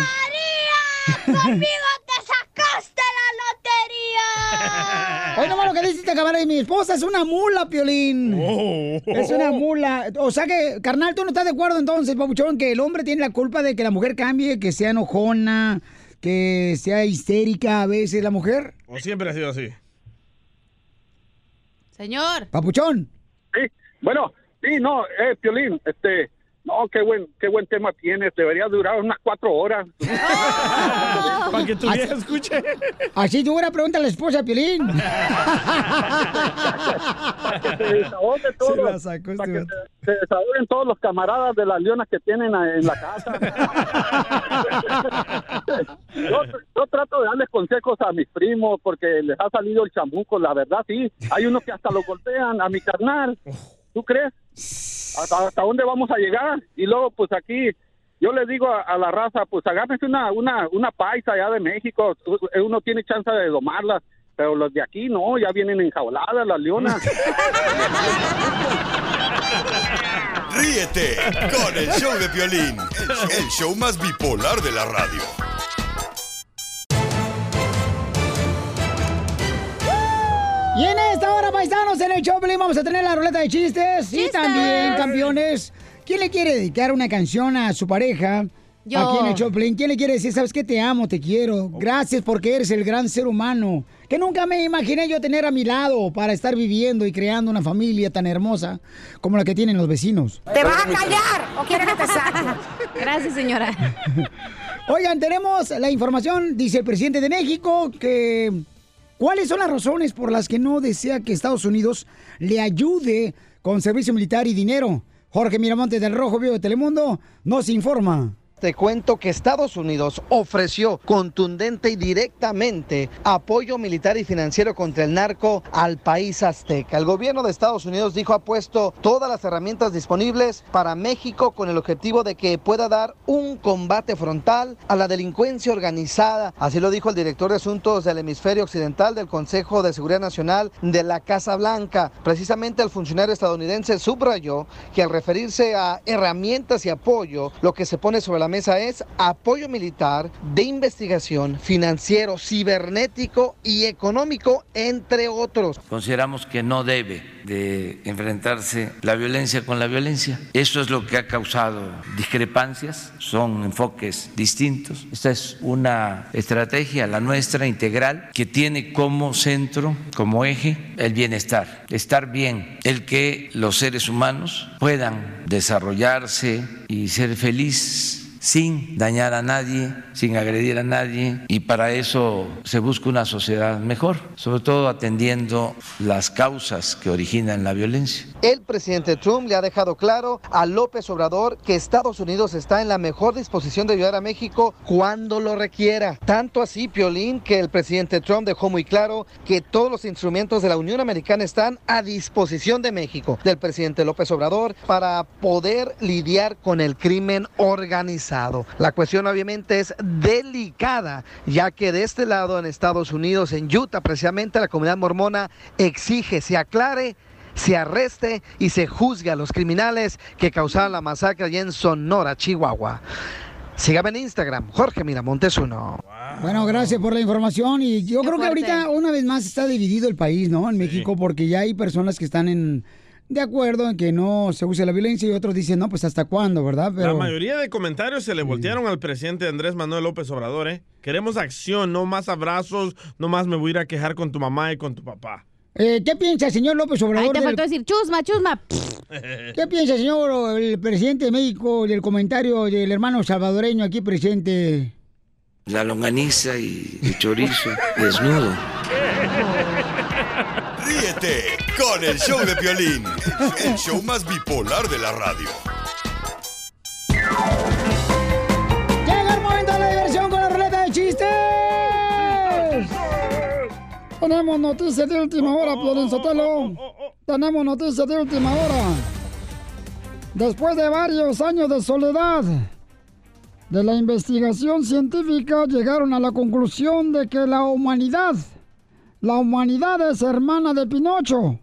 ¡Conmigo te sacaste la lotería! Hoy nomás lo que dice esta cámara y mi esposa es una mula, Piolín. Oh. Es una mula. O sea que, carnal, ¿tú no estás de acuerdo entonces, papuchón, que el hombre tiene la culpa de que la mujer cambie, que sea enojona, que sea histérica a veces la mujer? ¿O siempre ha sido así? Señor. Papuchón. Sí, bueno, sí, no, eh, Piolín, este, no, qué buen, qué buen tema tienes, debería durar unas cuatro horas. [LAUGHS] Para que tu vieja escuche. Así dura, pregunta a la esposa Piolín. que [LAUGHS] se desahogue todo, Se para este que se, se desahoguen todos los camaradas de las leonas que tienen en la casa. [LAUGHS] yo, yo trato de darles consejos a mis primos porque les ha salido el chamuco, la verdad, sí. Hay unos que hasta lo golpean a mi carnal. ¿Tú crees? ¿Hasta, dónde vamos a llegar? Y luego, pues aquí, yo les digo a, la raza, pues agárrense una, una, una paisa allá de México. Uno tiene chance de domarlas, pero los de aquí no, ya vienen enjauladas las leonas. [LAUGHS] Ríete con el show de Piolín, el show más bipolar de la radio. Y en esta hora, paisanos, en el Choplin vamos a tener la ruleta de chistes. Y también, campeones, ¿quién le quiere dedicar una canción a su pareja? Yo. Aquí en el Choplin. ¿Quién le quiere decir, sabes qué? Te amo, te quiero. Gracias porque eres el gran ser humano que nunca me imaginé yo tener a mi lado para estar viviendo y creando una familia tan hermosa como la que tienen los vecinos. ¿Te vas a callar o quieres que te saque? [LAUGHS] Gracias, señora. [LAUGHS] Oigan, tenemos la información, dice el presidente de México, que cuáles son las razones por las que no desea que Estados Unidos le ayude con servicio militar y dinero. Jorge Miramonte del Rojo Vivo de Telemundo nos informa. Te cuento que Estados Unidos ofreció contundente y directamente apoyo militar y financiero contra el narco al país azteca. El gobierno de Estados Unidos dijo ha puesto todas las herramientas disponibles para México con el objetivo de que pueda dar un combate frontal a la delincuencia organizada. Así lo dijo el director de Asuntos del Hemisferio Occidental del Consejo de Seguridad Nacional de la Casa Blanca. Precisamente el funcionario estadounidense subrayó que al referirse a herramientas y apoyo, lo que se pone sobre la mesa es apoyo militar, de investigación, financiero, cibernético y económico, entre otros. Consideramos que no debe de enfrentarse la violencia con la violencia. Eso es lo que ha causado discrepancias, son enfoques distintos. Esta es una estrategia, la nuestra integral, que tiene como centro, como eje, el bienestar, estar bien, el que los seres humanos puedan desarrollarse y ser felices sin dañar a nadie, sin agredir a nadie, y para eso se busca una sociedad mejor, sobre todo atendiendo las causas que originan la violencia. El presidente Trump le ha dejado claro a López Obrador que Estados Unidos está en la mejor disposición de ayudar a México cuando lo requiera. Tanto así, Piolín, que el presidente Trump dejó muy claro que todos los instrumentos de la Unión Americana están a disposición de México, del presidente López Obrador, para poder lidiar con el crimen organizado. La cuestión obviamente es delicada, ya que de este lado en Estados Unidos, en Utah, precisamente la comunidad mormona exige se aclare se arreste y se juzgue a los criminales que causaron la masacre allá en Sonora, Chihuahua. Sígame en Instagram, Jorge Miramontes uno. Bueno, gracias por la información y yo creo que ahorita una vez más está dividido el país, ¿no? En México porque ya hay personas que están en de acuerdo en que no se use la violencia y otros dicen, no, pues hasta cuándo, ¿verdad? La mayoría de comentarios se le voltearon al presidente Andrés Manuel López Obrador, ¿eh? Queremos acción, no más abrazos, no más me voy a ir a quejar con tu mamá y con tu papá. Eh, ¿Qué piensa, señor López Obrador? Ahí te del- faltó decir chusma, chusma. [LAUGHS] ¿Qué piensa, señor, el presidente de México, del comentario del hermano salvadoreño aquí presente? La longaniza y el chorizo desnudo. Con el show de Piolín, el show más bipolar de la radio. Llega el momento de la diversión con la ruleta de chistes. Tenemos noticias de última hora, Piolín Sotelo. Tenemos noticias de última hora. Después de varios años de soledad, de la investigación científica llegaron a la conclusión de que la humanidad, la humanidad es hermana de Pinocho.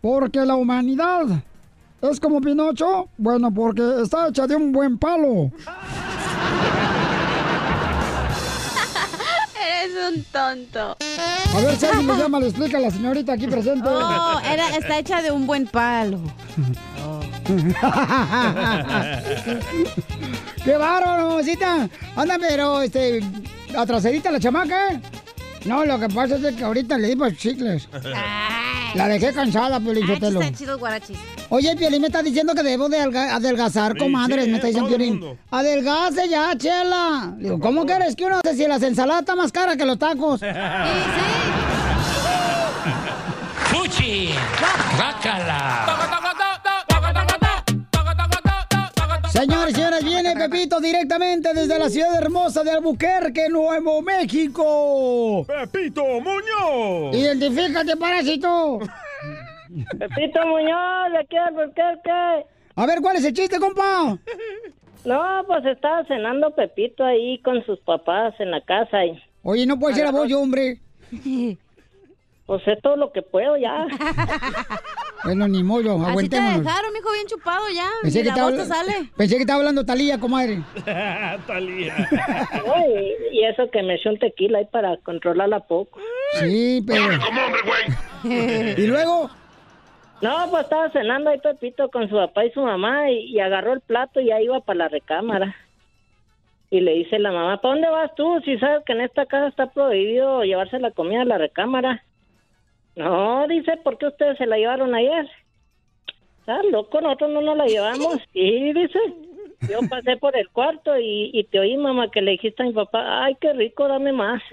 Porque la humanidad es como Pinocho, bueno, porque está hecha de un buen palo. [LAUGHS] Eres un tonto. A ver si alguien me llama, le explica a la señorita aquí presente. Oh, era, está hecha de un buen palo. [LAUGHS] ¡Qué bárbaro, mamacita! Anda, pero, este, atrasadita la chamaca, ¿eh? No, lo que pasa es que ahorita le dimos chicles. La dejé cansada, Piolín Ah, Sotelo. están chidos guarachis. Oye, Piolín me está diciendo que debo de adelgazar, comadres. me está diciendo Piolín. Adelgace ya, chela. Digo, ¿cómo quieres que uno hace si las ensaladas están más caras que los tacos? [LAUGHS] ¡Fuchi! ¡Bácala! Señores y señores, viene Pepito directamente desde la ciudad hermosa de Albuquerque, Nuevo México. ¡Pepito Muñoz! Identifícate, parásito. Pepito Muñoz, de aquí al Albuquerque. A ver, ¿cuál es el chiste, compa? No, pues estaba cenando Pepito ahí con sus papás en la casa y... Oye, no puede ser a vos, hombre. Pues sé todo lo que puedo ya. [LAUGHS] Bueno, ni modo, Así te aguantémonos. dejaron, mijo, bien chupado ya. Pensé Ni que, la estaba, voz te sale. pensé que estaba hablando Talía, comadre. [LAUGHS] Talía. Ay, y eso que me eché un tequila ahí para controlarla poco. Sí, pero... ¿Y luego? No, pues estaba cenando ahí Pepito con su papá y su mamá y, y agarró el plato y ya iba para la recámara. Y le dice la mamá, ¿para dónde vas tú? Si sabes que en esta casa está prohibido llevarse la comida a la recámara. No, dice, ¿por qué ustedes se la llevaron ayer? Está loco, nosotros no nos la llevamos. [LAUGHS] Y dice, yo pasé por el cuarto y, y te oí, mamá, que le dijiste a mi papá, ay, qué rico, dame más. [LAUGHS] [LAUGHS]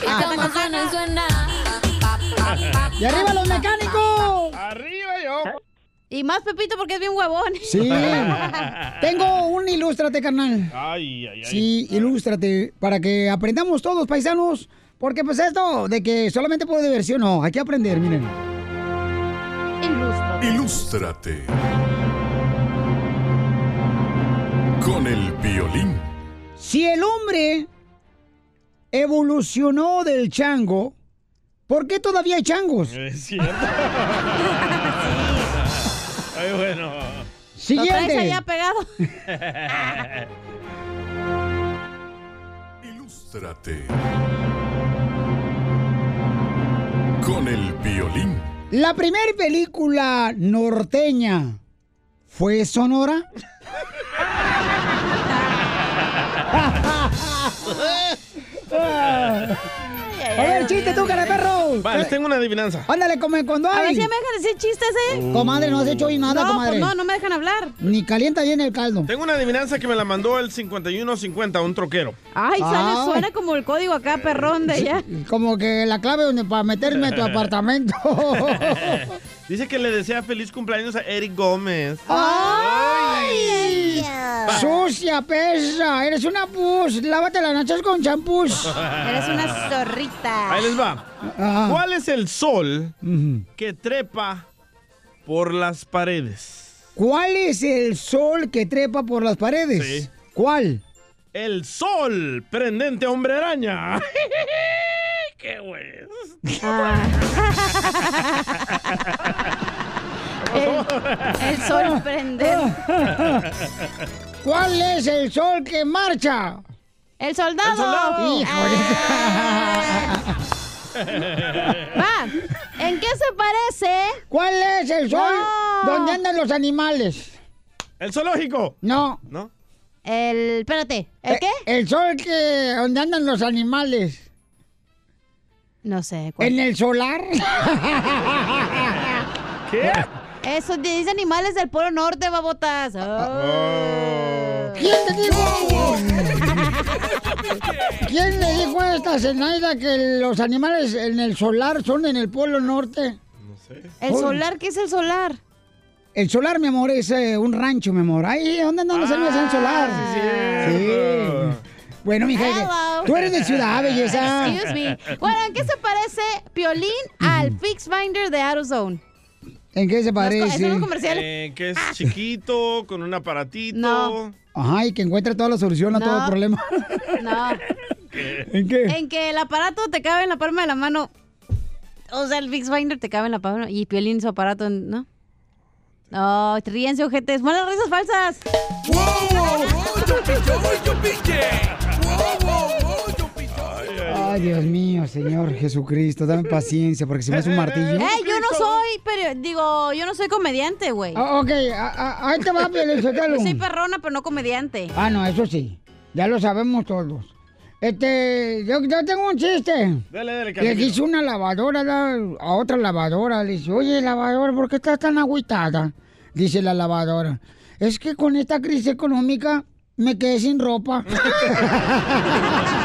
Esta no suena. ¡Y arriba los mecánicos! ¡Arriba yo! Y más Pepito porque es bien huevón. Sí. Tengo un ilústrate, carnal. Ay, ay, ay. Sí, ilústrate, para que aprendamos todos, paisanos. Porque pues esto de que solamente por diversión, no, hay que aprender, miren. Ilústrate. Con el violín. Si el hombre evolucionó del chango, ¿por qué todavía hay changos? [LAUGHS] Es cierto. [LAUGHS] Ay, bueno. Lo traes Siguiente. allá pegado. [LAUGHS] Ilústrate. Con el violín. La primera película norteña fue Sonora. [LAUGHS] A ver, chiste tú, cara de perro. Vale, les tengo una adivinanza. Ándale, come cuando A ver hay. si ya me dejan decir chistes, ¿eh? Comadre, no has hecho hoy nada, no, comadre. Pues no, no me dejan hablar. Ni calienta bien el caldo. Tengo una adivinanza que me la mandó el 5150, un troquero. Ay, sale, Ay. suena como el código acá, perrón de allá. Como que la clave donde para meterme a tu [LAUGHS] apartamento. Dice que le desea feliz cumpleaños a Eric Gómez. ¡Ay! Sucia, pesa. Eres una pus. Lávate las nachas con champús. [LAUGHS] Eres una zorrita. Ahí les va. Ah. ¿Cuál es el sol que trepa por las paredes? ¿Cuál es el sol que trepa por las paredes? Sí. ¿Cuál? El sol prendente hombre araña. [LAUGHS] ¡Qué güey! [LAUGHS] El, el sol prende. ¿Cuál es el sol que marcha? El soldado. El soldado. Híjole. [LAUGHS] Va, ¿en qué se parece? ¿Cuál es el sol No. donde andan los animales? El zoológico. No. ¿No? El, espérate, ¿el Eh, qué? El sol que donde andan los animales. No sé. ¿cuál? ¿En el solar? [LAUGHS] ¿Qué? Eso dice animales del Polo Norte, babotas. Oh. ¿Quién te dijo? [LAUGHS] ¿Quién le dijo a esta Zenaida que los animales en el solar son en el Polo Norte? ¿El Oh. solar? ¿Qué es el solar? El solar, mi amor, es eh, un rancho, mi amor. Ahí, ¿dónde andan los animales en el solar? Sí. Bueno, mija, Hello. tú eres de ciudad, belleza. Excuse me. Bueno, ¿en qué se parece Piolín al Fix Finder de AutoZone? ¿En qué se ¿Esos parece? son los comerciales? Eh, que es chiquito, con un aparatito. No. Ajá, y que encuentre toda la solución a todo No. problema. No. [LAUGHS] ¿En qué? En que el aparato te cabe en la palma de la mano. O sea, el Fix Finder te cabe en la palma y Piolín su aparato, ¿no? No, ríense, ojetes. Malas risas falsas. Ay, Dios mío, Señor Jesucristo, dame paciencia porque si me hace un martillo. Eh, yo no soy, pero digo, yo no soy comediante, güey. Ah, ok, a- a- ahí te va. [LAUGHS] Soy perrona, pero no comediante. Ah, no, eso sí. Ya lo sabemos todos. Este, yo, yo tengo un chiste. Dale, dale, Le Casimiro. dice una lavadora la- a otra lavadora, le dice, oye, lavadora, ¿por qué estás tan agüitada? Dice la lavadora, es que con esta crisis económica me quedé sin ropa. [LAUGHS]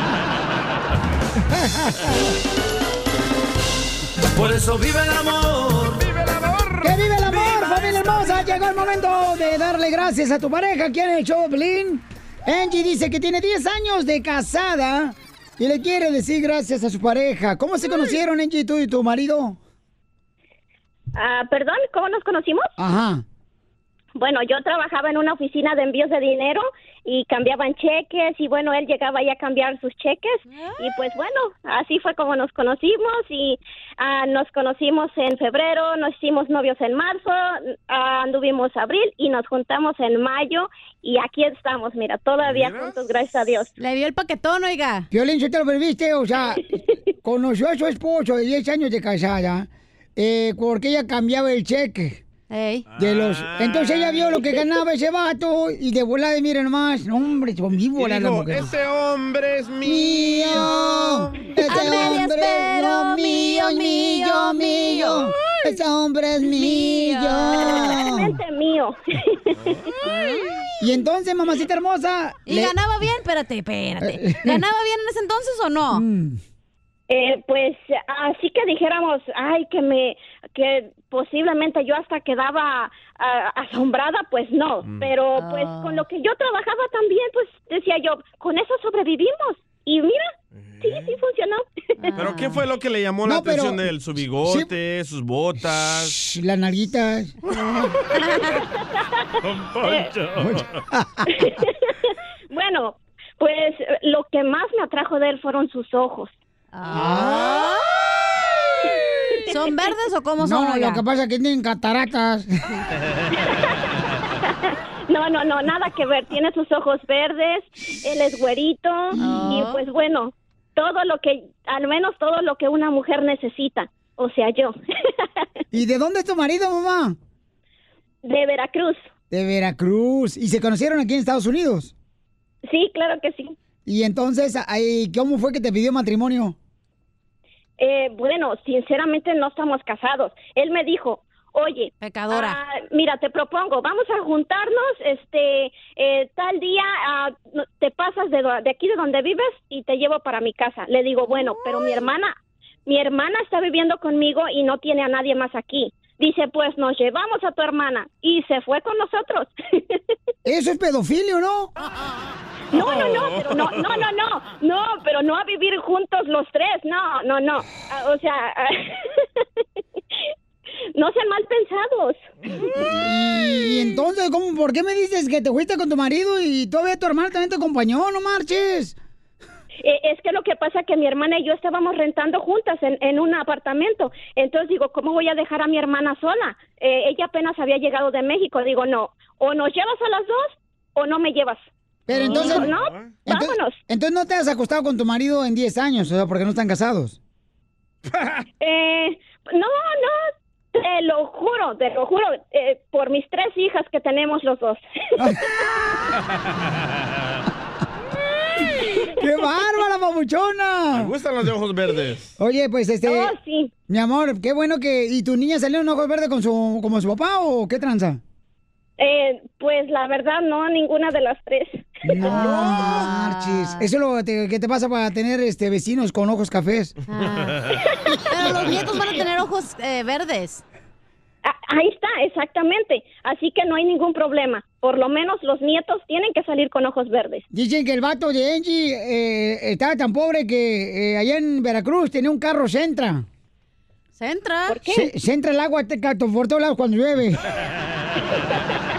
Por eso vive el amor. ¡Vive el amor! ¡Que vive el amor, familia hermosa! Llegó el momento de darle gracias a tu pareja aquí en el show, Piolín. Angie dice que tiene 10 años de casada y le quiere decir gracias a su pareja. ¿Cómo se conocieron, Angie, tú y tu marido? Ah, perdón, ¿cómo nos conocimos? Ajá. Bueno, yo trabajaba en una oficina de envíos de dinero y cambiaban cheques y bueno, él llegaba ahí a cambiar sus cheques y pues bueno, así fue como nos conocimos y ah, nos conocimos en febrero, nos hicimos novios en marzo, ah, anduvimos abril y nos juntamos en mayo y aquí estamos, mira, todavía juntos, gracias a Dios. Le vio el paquetón, oiga. Violín, ¿se te lo viste? O sea, [LAUGHS] conoció a su esposo de 10 años de casada eh, porque ella cambiaba el cheque. De los... Entonces ella vio lo que ganaba ese vato y de volada, miren nomás, no, hombre, son dijo, mujeres. este hombre es mío. Este A medias, hombre es no mío, mío, mío. Este hombre es mío. Realmente mío. Y entonces, mamacita hermosa. ¿Y le- ganaba bien? Espérate, espérate. ¿Ganaba bien en ese entonces o no? Eh, pues así que dijéramos, ay, que me, que posiblemente yo hasta quedaba ah, asombrada, pues no, pero pues con lo que yo trabajaba también, pues decía yo, con eso sobrevivimos. Y mira, sí, sí funcionó. [LAUGHS] ¿Pero qué fue lo que le llamó la No, pero- atención de él? ¿Su bigote, sus botas? Las nalguitas. [LAUGHS] Don Poncho. [LAUGHS] bueno, pues lo que más me atrajo de él fueron sus ojos. ¿Son verdes o cómo son? No, oiga? lo que pasa es que tienen cataratas. No, no, no, nada que ver. Tiene sus ojos verdes, él es güerito y pues bueno, todo lo que, al menos todo lo que una mujer necesita. O sea, yo. [LAUGHS] ¿Y de dónde es tu marido, mamá? De Veracruz. De Veracruz. ¿Y se conocieron aquí en Estados Unidos? Sí, claro que sí. Y entonces, ahí, ¿cómo fue que te pidió matrimonio? Eh, bueno, sinceramente no estamos casados. Él me dijo, oye, pecadora. ah, mira, te propongo, vamos a juntarnos, este, eh, tal día ah, te pasas de aquí de donde vives y te llevo para mi casa. Le digo, bueno, pero mi hermana, mi hermana está viviendo conmigo y no tiene a nadie más aquí. Dice, pues nos llevamos a tu hermana y se fue con nosotros. [LAUGHS] Eso es pedofilio, ¿no? No, no, no, pero no, no, no, no, no, pero no a vivir juntos los tres, no, no, no, Ah, o sea, [LAUGHS] no sean mal pensados. Y, y entonces, ¿cómo, ¿por qué me dices que te fuiste con tu marido y todavía tu hermana también te acompañó? No marches. Eh, es que lo que pasa que mi hermana y yo estábamos rentando juntas en, en un apartamento. Entonces digo, ¿cómo voy a dejar a mi hermana sola? Eh, ella apenas había llegado de México. Digo, no, o nos llevas a las dos o no me llevas. Pero entonces... No, entonces, vámonos. entonces no te has acostado con tu marido en 10 años, o sea, porque no están casados. [LAUGHS] Eh, no, no, te lo juro, te lo juro, eh, por mis tres hijas que tenemos los dos. [LAUGHS] [LAUGHS] ¡Qué bárbara, papuchona! Me gustan los de ojos verdes. Oye, pues este... Oh, sí. Mi amor, qué bueno que... ¿Y tu niña salió en ojos verdes con su, como su papá o qué tranza? Eh, pues la verdad, no, ninguna de las tres. No marches. Eso es lo te- que te pasa para tener este vecinos con ojos cafés. Pero los nietos van a tener ojos eh, verdes. Ah, Ahí está, exactamente. Así que no hay ningún problema. Por lo menos los nietos tienen que salir con ojos verdes. Dicen que el vato de Angie eh, estaba tan pobre que eh, allá en Veracruz tenía un carro Centra. ¿Centra? ¿Por qué? Centra el agua te por todos lados cuando llueve. [LAUGHS]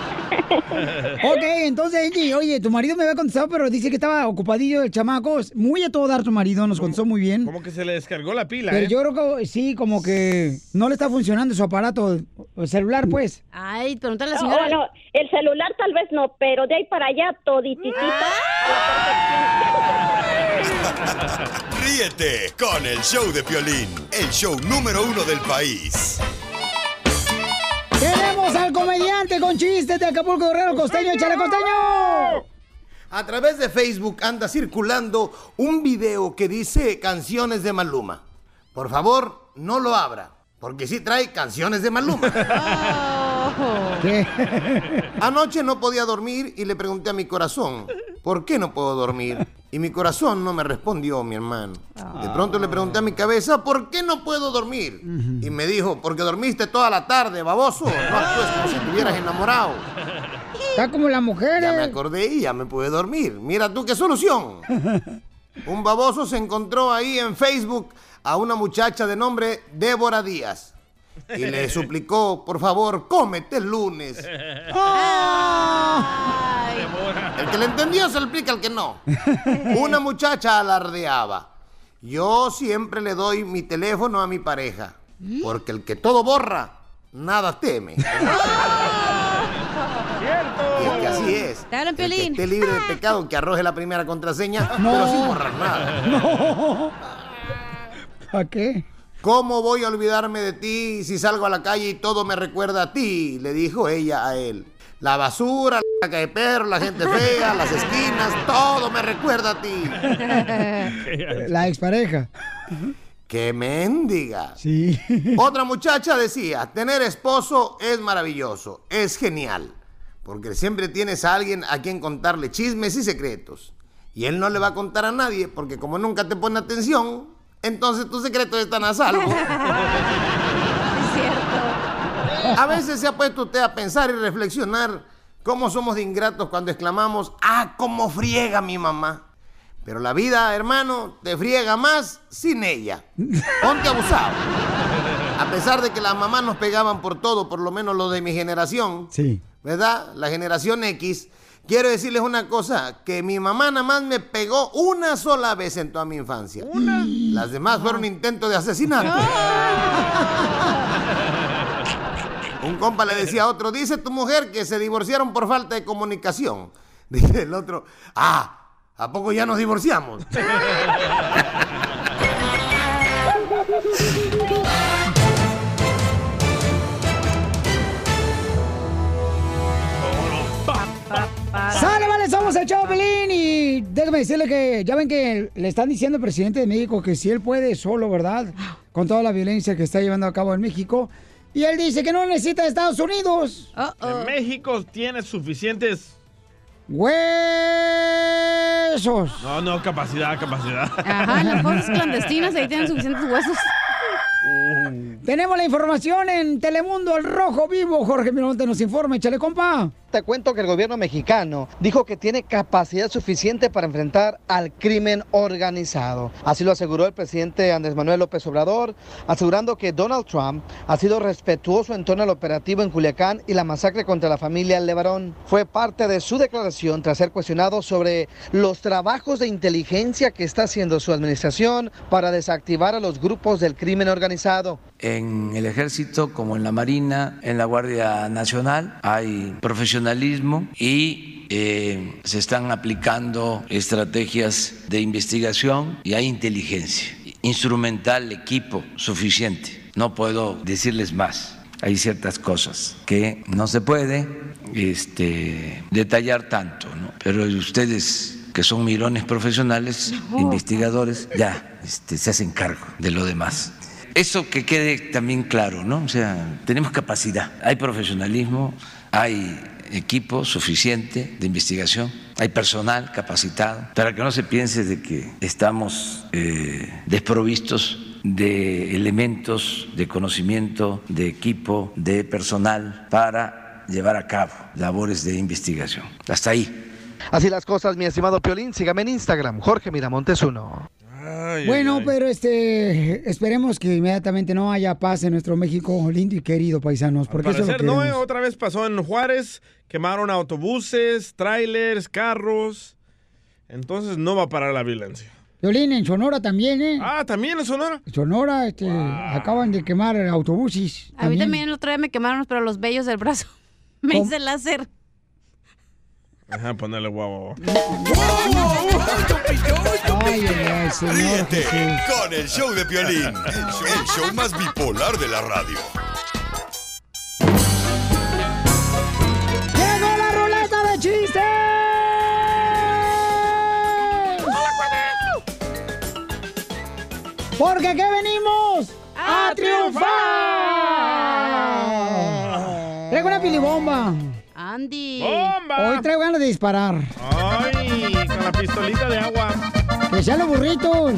ok, entonces Angie, oye, tu marido me había contestado, pero dice que estaba ocupadillo el chamaco. Muy a todo dar tu marido, nos contestó muy bien. Como que se le descargó la pila, Pero ¿eh? yo creo que sí, como que no le está funcionando su aparato el celular, pues. Ay, pregúntale a la No, señora. no, el celular tal vez no, pero de ahí para allá todititito [LAUGHS] Ríete con el show de Piolín, el show número uno del país. Tenemos al comediante con chistes de Acapulco Guerrero Costeño, échale costeño. A través de Facebook anda circulando un video que dice canciones de Maluma. Por favor, no lo abra, porque sí trae canciones de Maluma. [LAUGHS] [LAUGHS] Anoche no podía dormir y le pregunté a mi corazón, ¿por qué no puedo dormir? Y mi corazón no me respondió, mi hermano. De pronto le pregunté a mi cabeza, ¿por qué no puedo dormir? Y me dijo, porque dormiste toda la tarde, baboso. No actúes como si estuvieras enamorado. Está como las mujeres. Ya me acordé y ya me pude dormir. Mira tú qué solución. [LAUGHS] Un baboso se encontró ahí en Facebook a una muchacha de nombre Débora Díaz. [LAUGHS] Y le suplicó, por favor, cómete el lunes. [LAUGHS] El que le entendió se le explica al que no. Una muchacha alardeaba. Yo siempre le doy mi teléfono a mi pareja. Porque el que todo borra, nada teme. Y es que así es. El que esté libre de pecado, que arroje la primera contraseña, No. pero sin borrar nada. No. [LAUGHS] ¿A qué? ¿Cómo voy a olvidarme de ti si salgo a la calle y todo me recuerda a ti? Le dijo ella a él. La basura, la caca de perro, la gente fea, las esquinas, todo me recuerda a ti. La expareja. ¡Qué mendiga! Sí. Otra muchacha decía, tener esposo es maravilloso, es genial, porque siempre tienes a alguien a quien contarle chismes y secretos. Y él no le va a contar a nadie, porque como nunca te pone atención, entonces tus secretos están a salvo. [LAUGHS] A veces se ha puesto usted a pensar y reflexionar cómo somos de ingratos cuando exclamamos, ah, cómo friega mi mamá. Pero la vida, hermano, te friega más sin ella. Ponte abusado. A pesar de que las mamás nos pegaban por todo, por lo menos los de mi generación, Sí. ¿verdad? La generación X. Quiero decirles una cosa, que mi mamá nada más me pegó una sola vez en toda mi infancia. ¿Una? Las demás fueron intentos de asesinato. [LAUGHS] Un compa le decía a otro, dice tu mujer que se divorciaron por falta de comunicación. [LAUGHS] Dice el otro, ah, ¿a poco ya nos divorciamos? [LAUGHS] Somos el Choplin y déjame decirle que ya ven que le están diciendo al presidente de México que si él puede solo, ¿verdad? Con toda la violencia que está llevando a cabo en México. Y él dice que no necesita de Estados Unidos. En México tiene suficientes... ¡Huesos! No, no, capacidad, capacidad. Ajá, las fosas clandestinas ahí tienen suficientes huesos. Tenemos la información en Telemundo, el rojo vivo. Jorge Miramonte nos informa, échale compa. Te cuento que el gobierno mexicano dijo que tiene capacidad suficiente para enfrentar al crimen organizado. Así lo aseguró el presidente Andrés Manuel López Obrador, asegurando que Donald Trump ha sido respetuoso en torno al operativo en Culiacán y la masacre contra la familia Levarón. Fue parte de su declaración tras ser cuestionado sobre los trabajos de inteligencia que está haciendo su administración para desactivar a los grupos del crimen organizado. En el ejército, como en la Marina, en la Guardia Nacional, hay profesionalismo y eh, se están aplicando estrategias de investigación y hay inteligencia, instrumental, equipo suficiente. No puedo decirles más. Hay ciertas cosas que no se puede este, detallar tanto, ¿no? pero ustedes que son mirones profesionales, investigadores, ya este, se hacen cargo de lo demás. Eso que quede también claro, ¿no? O sea, tenemos capacidad, hay profesionalismo, hay equipo suficiente de investigación, hay personal capacitado, para que no se piense de que estamos eh, desprovistos de elementos de conocimiento, de equipo, de personal para llevar a cabo labores de investigación. Hasta ahí. Así las cosas, mi estimado Piolín. Sígame en Instagram, Jorge Miramontes 1. Bueno, pero este, esperemos que inmediatamente no haya paz en nuestro México lindo y querido, paisanos, porque Al eso es lo parecer, que no, eh, otra vez pasó en Juárez, quemaron autobuses, trailers, carros. Entonces no va a parar la violencia. Violín, en Sonora también, ¿eh? Ah, ¿también en Sonora? Sonora, este, acaban de quemar autobuses. A mí también el otro día me quemaron, pero los vellos del brazo. [LAUGHS] Me ¿Cómo? hice láser. Ajá, ponerle guau. Ay, ay, ay, señor Ríete Jesús. con el show de Piolín, el show, el show más bipolar de la radio. ¡Llegó la ruleta de chistes! Porque aquí venimos a triunfar. Traigo una pilibomba. Andy. Hoy traigo ganas de disparar. Ay, con la pistolita de agua. Que sean los burritos.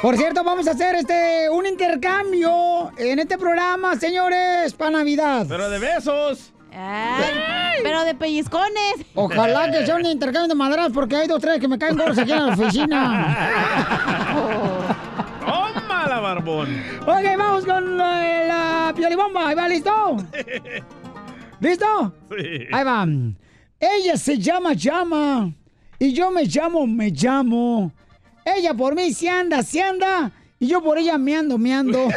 Por cierto, vamos a hacer este un intercambio en este programa, señores, para Navidad. Pero de besos. Ay, pero de pellizcones. Ojalá que sea un intercambio de maderas porque hay dos tres que me caen gordos aquí en la oficina. [LAUGHS] Barbón. Ok, vamos con eh, la piolibomba. Ahí va, ¿listo? [LAUGHS] ¿Listo? Sí. Ahí va. Ella se llama Llama y yo me llamo Me llamo. Ella por mí se anda, se anda y yo por ella me ando, me ando.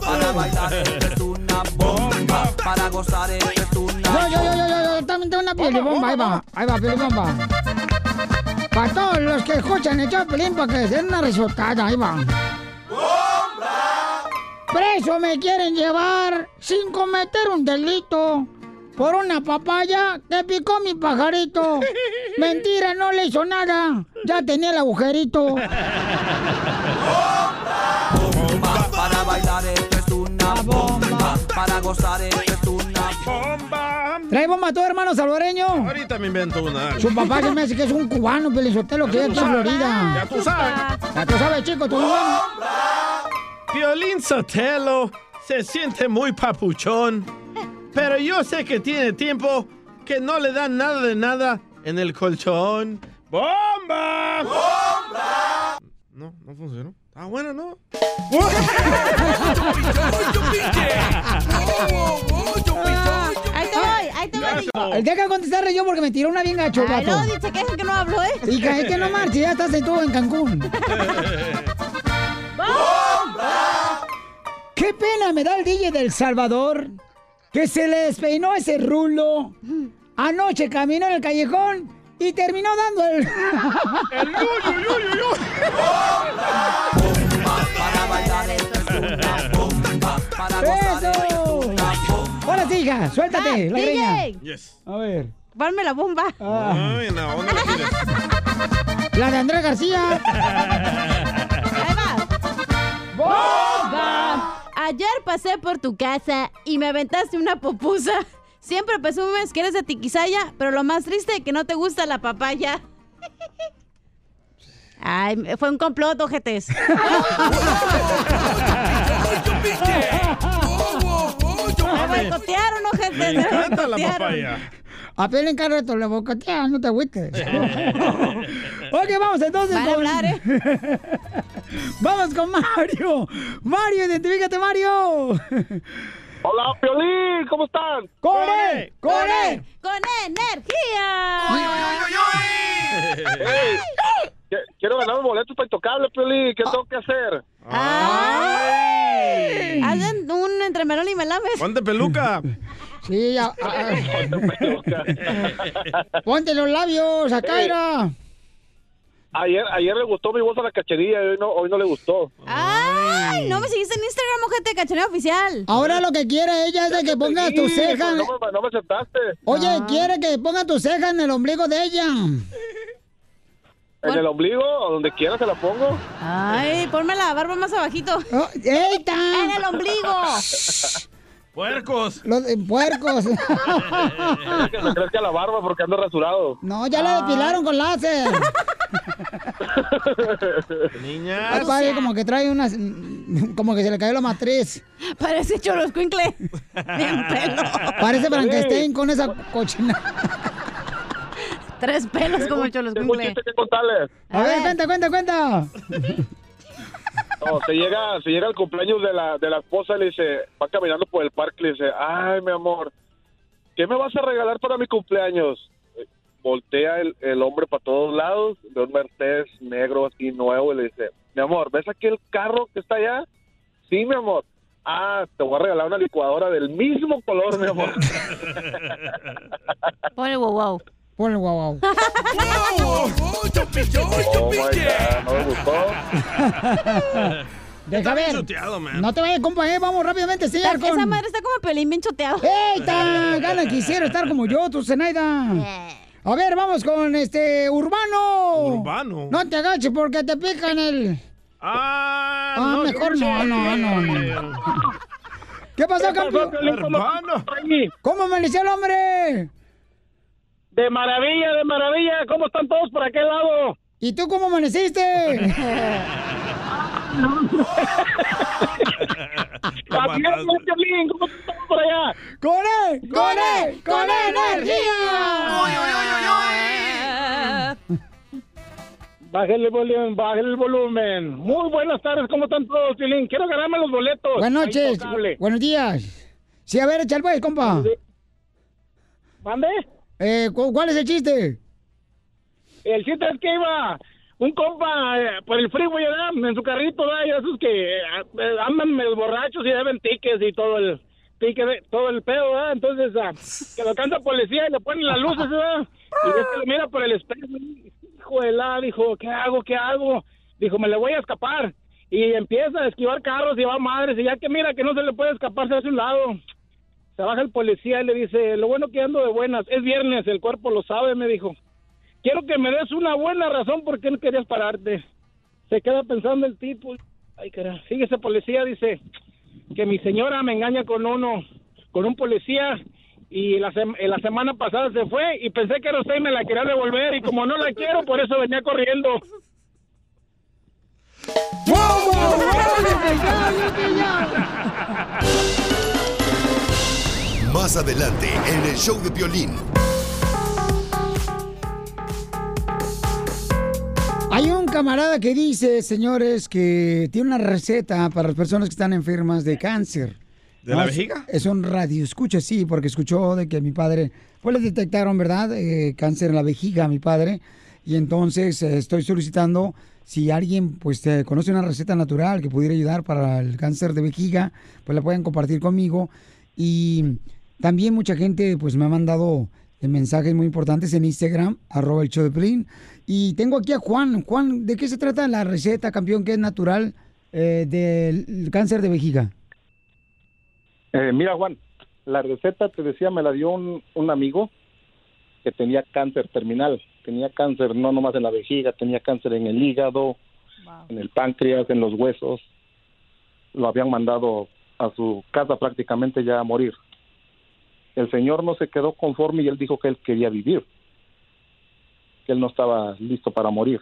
Para bailar es [LAUGHS] una bomba. Para gozar es una Yo, yo, yo, yo, yo, yo, también tengo una piolibomba. Ahí va, ahí va, piolibomba. Para todos los que escuchan el Chapelín para que den una risotada, ahí va. Preso me quieren llevar sin cometer un delito. Por una papaya que picó mi pajarito. [LAUGHS] Mentira, no le hizo nada. Ya tenía el agujerito. Para bailar esto es una bomba. Para gozar esto es una bomba. ¿Trae bomba tu hermano salvadoreño? Ahorita me invento una. Su papá se me hace que es un cubano, Pelizotelo, que Ya es sabes. Florida. Ya tú sabes. Ya tú sabes, chico, tú no. Violín Sotelo se siente muy papuchón, pero yo sé que tiene tiempo que no le dan nada de nada en el colchón. ¡Bomba! ¡Bomba! No, no funcionó. Ah, bueno, no. Voy, ahí te voy. El deja de contestarle yo porque me tiró una bien gacho, Ay, no, dice que es que no hablo, ¿eh? Hija, es que no marches, ya estás en tú en Cancún. [LAUGHS] Qué pena me da el DJ del Salvador que se le despeinó ese rulo. Anoche caminó en el callejón y terminó dando el. ¡El Para bailar es una bomba. Para gozar ¡Eso! Ahora sí, hija, suéltate, Ah, la greña. DJ. Yes. A ver. Ponme la bomba. Ah, Ay, no, ¿dónde la tienes? la de Andrés García. Ahí va. ¡Bomba! Ayer pasé por tu casa y me aventaste una popusa. Siempre presumes que eres de Tiquisaya, pero lo más triste es que no te gusta la papaya. Ay, fue un complot, ojetes. [LAUGHS] Me boicotearon, ojetes. Me encanta la papaya. A Pelín Carreto le bocatea, no te agüites. [LAUGHS] ok, vamos entonces. Vale con- hablar, ¿eh? [LAUGHS] vamos con Mario. Mario, identifícate, Mario. Hola, Piolín, ¿cómo están? ¡Corre! ¡Corre! ¡Con energía! [LAUGHS] Hey, que- Quiero ganar los boletos para Intocable, Pioli. ¿Qué ah. tengo que hacer? ¡Ay! Hagan un entre Melón y Melame. Ponte peluca. [LAUGHS] Sí, ya. Ah, ah. Ponte los labios, acá. Ayer, ayer le gustó mi voz a la cachería hoy no, hoy no le gustó. ¡Ay! No me seguiste en Instagram, ojete, cachería oficial. Ahora lo que quiere ella es de que pongas tus cejas. No, me aceptaste. Oye, quiere que ponga tus cejas en el ombligo de ella. En el ombligo, o donde quiera se la pongo. Ay, ponme la barba más abajito. Oh, ¡Eita! En el ombligo. [LAUGHS] Puercos. Los eh, puercos. [LAUGHS] Es que me crezca la barba porque ando rasurado. No, ya la depilaron con láser. [LAUGHS] Niñas. Ay, padre, como que trae unas. Como que se le cayó la matriz. Parece Choloscuincle. Bien pelo. Parece Frankenstein con esa cochina. Tres pelos como el Tengo un Choloscuincle. chiste que contarles. A ver, cuenta, cuenta, cuenta. No, se llega, se llega el cumpleaños de la, de la esposa y le dice, va caminando por el parque y le dice, ay, mi amor, ¿qué me vas a regalar para mi cumpleaños? Eh, Voltea el, el hombre para todos lados, de un Mercedes negro así nuevo y le dice, mi amor, ¿ves aquel carro que está allá? Sí, mi amor. Ah, te voy a regalar una licuadora del mismo color, mi amor. Ponle wow wow. Ponle guau guau. [LAUGHS] Oh, my God, no me gustó. [LAUGHS] Deja ver. choteado, man. No te vayas, compa, eh. Vamos rápidamente, señor. Esa Con... madre está como pelín bien choteado. ¡Eita! Gana, quisiera estar como yo, tu Zenaida. A ver, vamos con este Urbano. Urbano. No te agaches porque te pican el. Ah, Ah, no, mejor yo no, no, no, no. [LAUGHS] ¿Qué pasó, campeón? ¿Cómo amaneció el hombre? De maravilla, de maravilla. ¿Cómo están todos por aquel lado? ¿Y tú cómo amaneciste? [LAUGHS] ¿Cómo están todos por allá? ¡Con él! ¡Con él! ¡Con energía! Bájale el volumen, bájale el volumen. Muy buenas tardes, ¿cómo están todos, Piolín? Quiero ganarme los boletos. Buenas noches. Buenos días. Sí, a ver, echa el pues, compa. ¿Mande? Eh, ¿cu- ¿Cuál es el chiste? El chiste es que iba un compa eh, por el freeway, ¿verdad? En su carrito, ¿verdad? Esos que eh, andan medio borrachos y deben tickets y todo el de- todo el pedo, ¿verdad? Entonces, ah, que lo canta policía y le ponen las luces, ¿verdad? Y ves que lo mira por el espejo. Hijo de la, dijo, ¿qué hago? ¿Qué hago? Dijo, me le voy a escapar. Y empieza a esquivar carros y va madres. Y ya que mira que no se le puede escapar, se hace un lado. Se baja el policía y le dice, lo bueno que ando de buenas. Es viernes, el cuerpo lo sabe, me dijo. Quiero que me des una buena razón por qué no querías pararte. Se queda pensando el tipo. Ay, cara. Fíjese, policía, dice que mi señora me engaña con uno, con un policía. Y la, sem- eh, la semana pasada se fue y pensé que era usted y me la quería devolver. Y como no la quiero, por eso venía corriendo. Más adelante en el show de Piolín. Hay un camarada que dice, señores, que tiene una receta para las personas que están enfermas de cáncer. ¿De la es- vejiga? Es un radio escucha, sí, porque escuchó de que mi padre, pues le detectaron, ¿verdad? Eh, cáncer en la vejiga a mi padre. Y entonces eh, estoy solicitando si alguien pues eh, conoce una receta natural que pudiera ayudar para el cáncer de vejiga, pues la pueden compartir conmigo. Y también mucha gente pues me ha mandado eh, mensajes muy importantes en Instagram, arroba el show de Pelín. Y tengo aquí a Juan. Juan, ¿de qué se trata la receta, campeón, que es natural eh, del cáncer de vejiga? Eh, mira, Juan, la receta, te decía, me la dio un, un amigo que tenía cáncer terminal. Tenía cáncer no nomás en la vejiga, tenía cáncer en el hígado, en el páncreas, en los huesos. Lo habían mandado a su casa prácticamente ya a morir. El señor no se quedó conforme y él dijo que él quería vivir, que él no estaba listo para morir.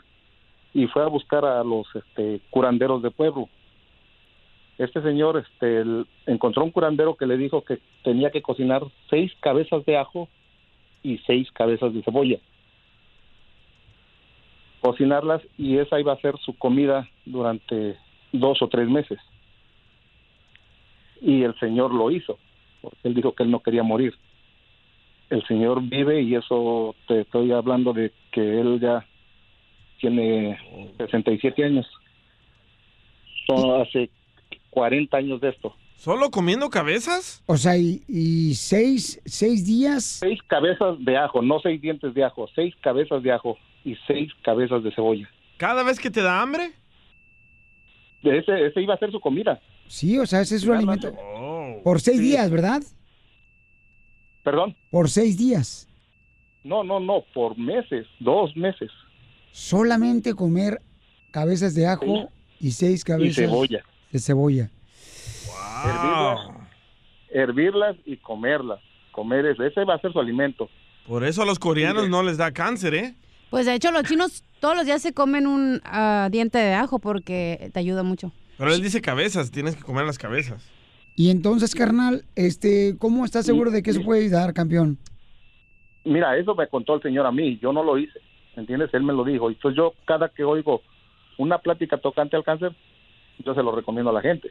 Y fue a buscar a los este, curanderos de pueblo este señor este, encontró un curandero que le dijo que tenía que cocinar seis cabezas de ajo y seis cabezas de cebolla. Cocinarlas y esa iba a ser su comida durante dos o tres meses. Y el señor lo hizo, porque él dijo que él no quería morir. El señor vive y eso te estoy hablando de que él ya tiene 67 años. Son hace 40 años de esto. ¿Solo comiendo cabezas? O sea, y, y seis, seis días. Seis cabezas de ajo, no seis dientes de ajo, seis cabezas de ajo y seis cabezas de cebolla. ¿Cada vez que te da hambre? Ese, ese iba a ser su comida. Sí, o sea, ese es su alimento. Oh. Por seis días, ¿verdad? Perdón. Por seis días. No, no, no, por meses, dos meses. Solamente comer cabezas de ajo y seis cabezas cebolla. de cebolla. Hervirlas, hervirlas y comerlas. Comer ese, ese va a ser su alimento. Por eso a los coreanos no les da cáncer, ¿eh? Pues de hecho los chinos todos los días se comen un ah, diente de ajo porque te ayuda mucho. Pero él dice cabezas, tienes que comer las cabezas. Y entonces, carnal, este, ¿cómo estás seguro de que eso puede ayudar, campeón? Mira, eso me contó el señor a mí, yo no lo hice, ¿entiendes? Él me lo dijo. Y pues yo, cada que oigo una plática tocante al cáncer, yo se lo recomiendo a la gente.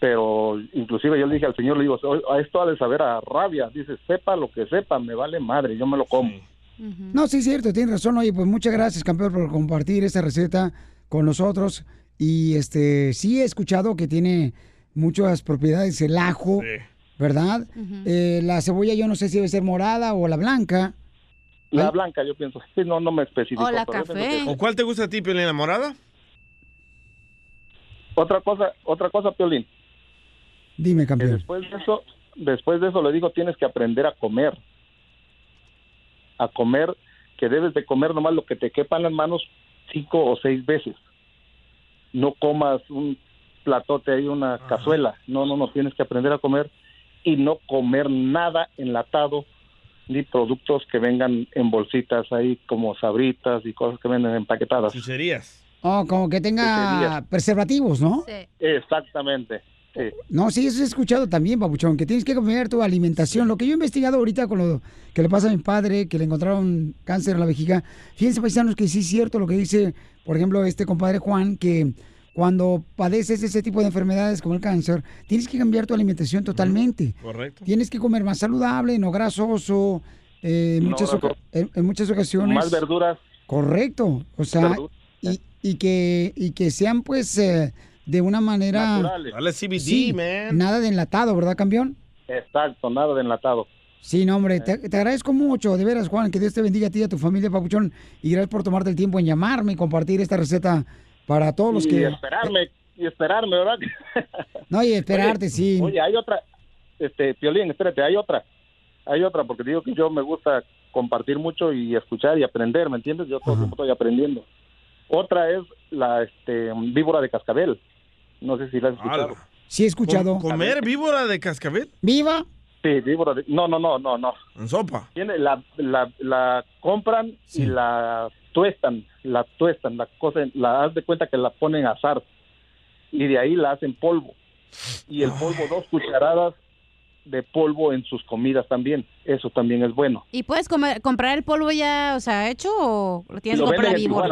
Pero inclusive yo le dije al señor, le digo, a esto ha de saber a rabia. Dice, sepa lo que sepa, me vale madre, yo me lo como. No, sí, es cierto, tienes razón. Oye, pues muchas gracias, campeón, por compartir esta receta con nosotros. Y este, sí he escuchado que tiene muchas propiedades el ajo, ¿verdad? Eh, la cebolla yo no sé si debe ser morada o la blanca. La blanca, yo pienso. Sí, no, no me especifico. O la café. que- ¿O cuál te gusta a ti, Piolín, la morada? Otra cosa, otra cosa, Piolín. Dime, que campeón. después de eso, después de eso le digo, tienes que aprender a comer. A comer, que debes de comer nomás lo que te quepa en las manos cinco o seis veces. No comas un platote ahí, una cazuela. No, no, no, tienes que aprender a comer y no comer nada enlatado ni productos que vengan en bolsitas ahí como sabritas y cosas que venden empaquetadas. Chucherías. Oh, como que tenga Chucherías. preservativos, ¿no? Exactamente. Sí. No, sí, eso he escuchado también, papuchón, que tienes que comer tu alimentación. Lo que yo he investigado ahorita con lo que le pasa a mi padre, que le encontraron cáncer en la vejiga. Fíjense, paisanos, que sí es cierto lo que dice, por ejemplo, este compadre Juan, que cuando padeces ese tipo de enfermedades como el cáncer, tienes que cambiar tu alimentación totalmente. Correcto. Tienes que comer más saludable, no grasoso, eh, en, No muchas, grasoso. oca- en, en muchas ocasiones. Más verduras. Correcto. O sea, y, y que, y que sean pues eh, de una manera... Naturales. Dale CBD, Sí, man. Nada de enlatado, ¿verdad, campeón? Exacto, nada de enlatado. Sí, no, hombre, te, te agradezco mucho, de veras, Juan, que Dios te bendiga a ti y a tu familia, Papuchón, y gracias por tomarte el tiempo en llamarme y compartir esta receta para todos los y que... esperarme, y esperarme, ¿verdad? [LAUGHS] No, y esperarte, Oye, sí. Oye, hay otra, este, Piolín, espérate, hay otra, hay otra, porque digo que yo me gusta compartir mucho y escuchar y aprender, ¿me entiendes? Yo todo el tiempo estoy aprendiendo. Otra es la este, víbora de cascabel. No sé si la has escuchado. Sí, he escuchado. ¿Com- ¿Comer víbora de cascabel? ¿Viva? Sí, víbora de... No, no, no, no, no. En sopa. Tiene la, la, la compran y la tuestan, la tuestan, la cosa, la haz de cuenta que la ponen a asar y de ahí la hacen polvo. Y el polvo, dos cucharadas de polvo en sus comidas también. Eso también es bueno. ¿Y puedes comer, comprar el polvo ya, o sea, hecho o lo tienes que comprar vivo?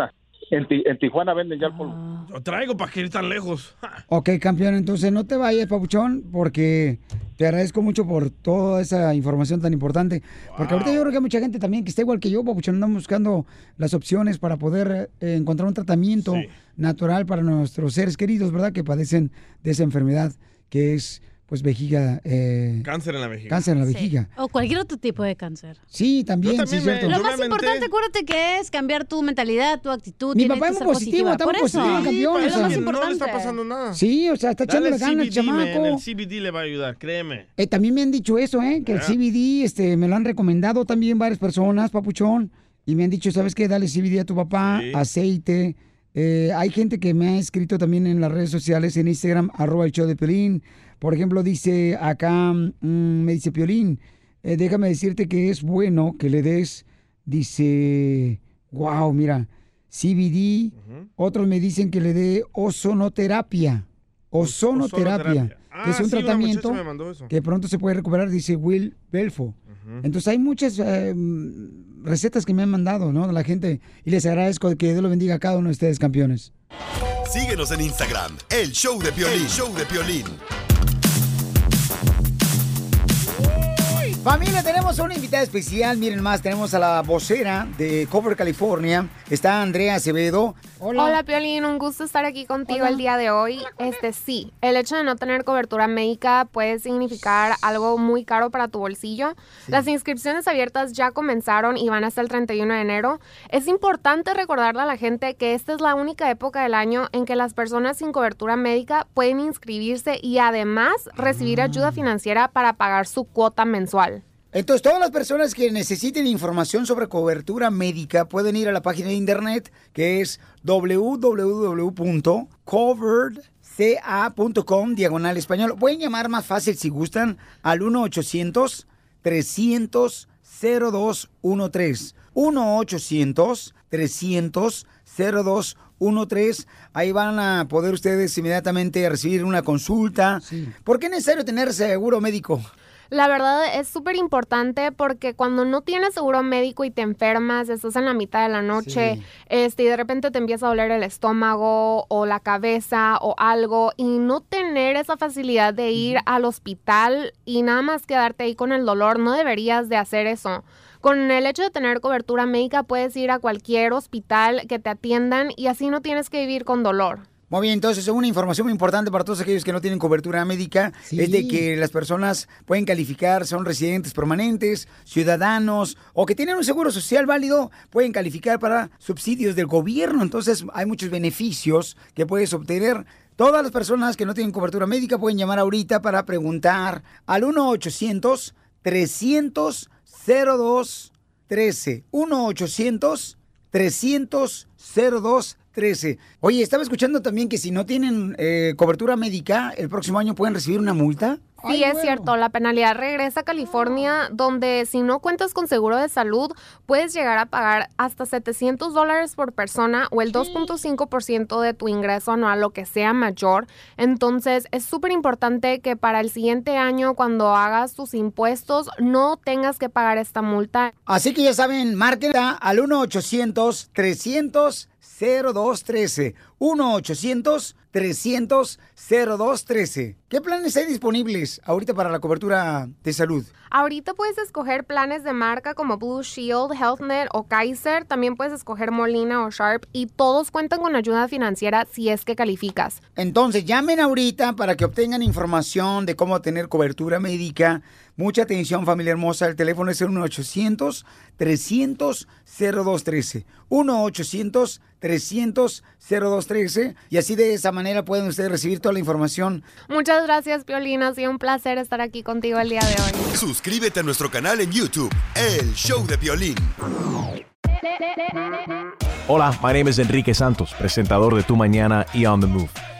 En, Ti- en Tijuana venden ya el polvo. Lo traigo para que ir tan lejos. Ok, campeón, entonces no te vayas, Papuchón, porque te agradezco mucho por toda esa información tan importante. Porque ahorita yo creo que hay mucha gente también que está igual que yo, Papuchón, andamos buscando las opciones para poder eh, encontrar un tratamiento natural para nuestros seres queridos, ¿verdad? Que padecen de esa enfermedad que es, pues, vejiga... eh, Cáncer en la vejiga. Cáncer en la vejiga. O cualquier otro tipo de cáncer. Sí, también, sí, es cierto. Lo más importante, acuérdate que es cambiar tu mentalidad, tu actitud. Mi papá es muy positivo, está muy positivo, campeón, es o lo sea. más No importante. le está pasando nada. Sí, o sea, está echando Dale ganas el CBD, man, chamaco. El CBD le va a ayudar, créeme. Eh, también me han dicho eso, ¿eh? Que el. CBD, este, me lo han recomendado también varias personas, papuchón. Y me han dicho, ¿sabes qué? Dale CBD a tu papá, Sí. aceite. Eh, hay gente que me ha escrito también en las redes sociales, en Instagram, arroba el show de Piolín. Por ejemplo, dice acá, mm, me dice Piolín, eh, déjame decirte que es bueno que le des, dice, wow, mira, CBD. Otros me dicen que le dé ozonoterapia. Ozonoterapia. Ozonoterapia. que es Ah, un sí, tratamiento muchacha me mandó eso. que pronto se puede recuperar, dice Will Belfo. Entonces hay muchas eh, mm, recetas que me han mandado, ¿no? La gente. Y les agradezco que Dios lo bendiga a cada uno de ustedes, campeones. Síguenos en Instagram, el show de Piolín. El show de Piolín. Familia, tenemos una invitada especial. Miren más, tenemos a la vocera de Cover California. Está Andrea Acevedo. Hola. Piolín, un gusto estar aquí contigo el día de hoy. Este sí, el hecho de no tener cobertura médica puede significar algo muy caro para tu bolsillo. Las inscripciones abiertas ya comenzaron y van hasta el 31 de enero. Es importante recordarle a la gente que esta es la única época del año en que las personas sin cobertura médica pueden inscribirse y además recibir ayuda financiera para pagar su cuota mensual. Entonces, todas las personas que necesiten información sobre cobertura médica pueden ir a la página de internet que es www.coveredca.com diagonal español. Pueden llamar más fácil si gustan al 1-800-300-0213. 1-800-300-0213. Ahí van a poder ustedes inmediatamente recibir una consulta. ¿Por qué es necesario tener seguro médico? La verdad es súper importante porque cuando no tienes seguro médico y te enfermas, estás en la mitad de la noche, Sí. este, y de repente te empieza a doler el estómago o la cabeza o algo, y no tener esa facilidad de ir al hospital y nada más quedarte ahí con el dolor, no deberías de hacer eso. Con el hecho de tener cobertura médica puedes ir a cualquier hospital que te atiendan y así no tienes que vivir con dolor. Muy bien, entonces una información muy importante para todos aquellos que no tienen cobertura médica es de que las personas pueden calificar, son residentes permanentes, ciudadanos o que tienen un seguro social válido, pueden calificar para subsidios del gobierno. Entonces hay muchos beneficios que puedes obtener. Todas las personas que no tienen cobertura médica pueden llamar ahorita para preguntar al 1-800-300-0213. 1-800-300-0213. Oye, estaba escuchando también que si no tienen eh, cobertura médica, el próximo año pueden recibir una multa. Sí, es cierto, la penalidad regresa a California, donde si no cuentas con seguro de salud, puedes llegar a pagar hasta 700 dólares por persona o el 2.5% de tu ingreso anual, lo que sea mayor. Entonces, es súper importante que para el siguiente año, cuando hagas tus impuestos, no tengas que pagar esta multa. Así que ya saben, marquen al 1-800-300-0213. 1-800-300-0213. ¿Qué planes hay disponibles ahorita para la cobertura de salud? Ahorita puedes escoger planes de marca como Blue Shield, HealthNet o Kaiser. También puedes escoger Molina o Sharp y todos cuentan con ayuda financiera si es que calificas. Entonces, llamen ahorita para que obtengan información de cómo tener cobertura médica. Mucha atención, familia hermosa. El teléfono es el 1-800-300-0213. 1-800-300-0213. Y así de esa manera pueden ustedes recibir toda la información. Muchas gracias, Piolina. Ha sido un placer estar aquí contigo el día de hoy. Suscríbete a nuestro canal en YouTube, El Show de Violín. Hola, my name is Enrique Santos, presentador de Tu Mañana y On the Move.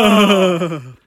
Oh. [LAUGHS] [LAUGHS]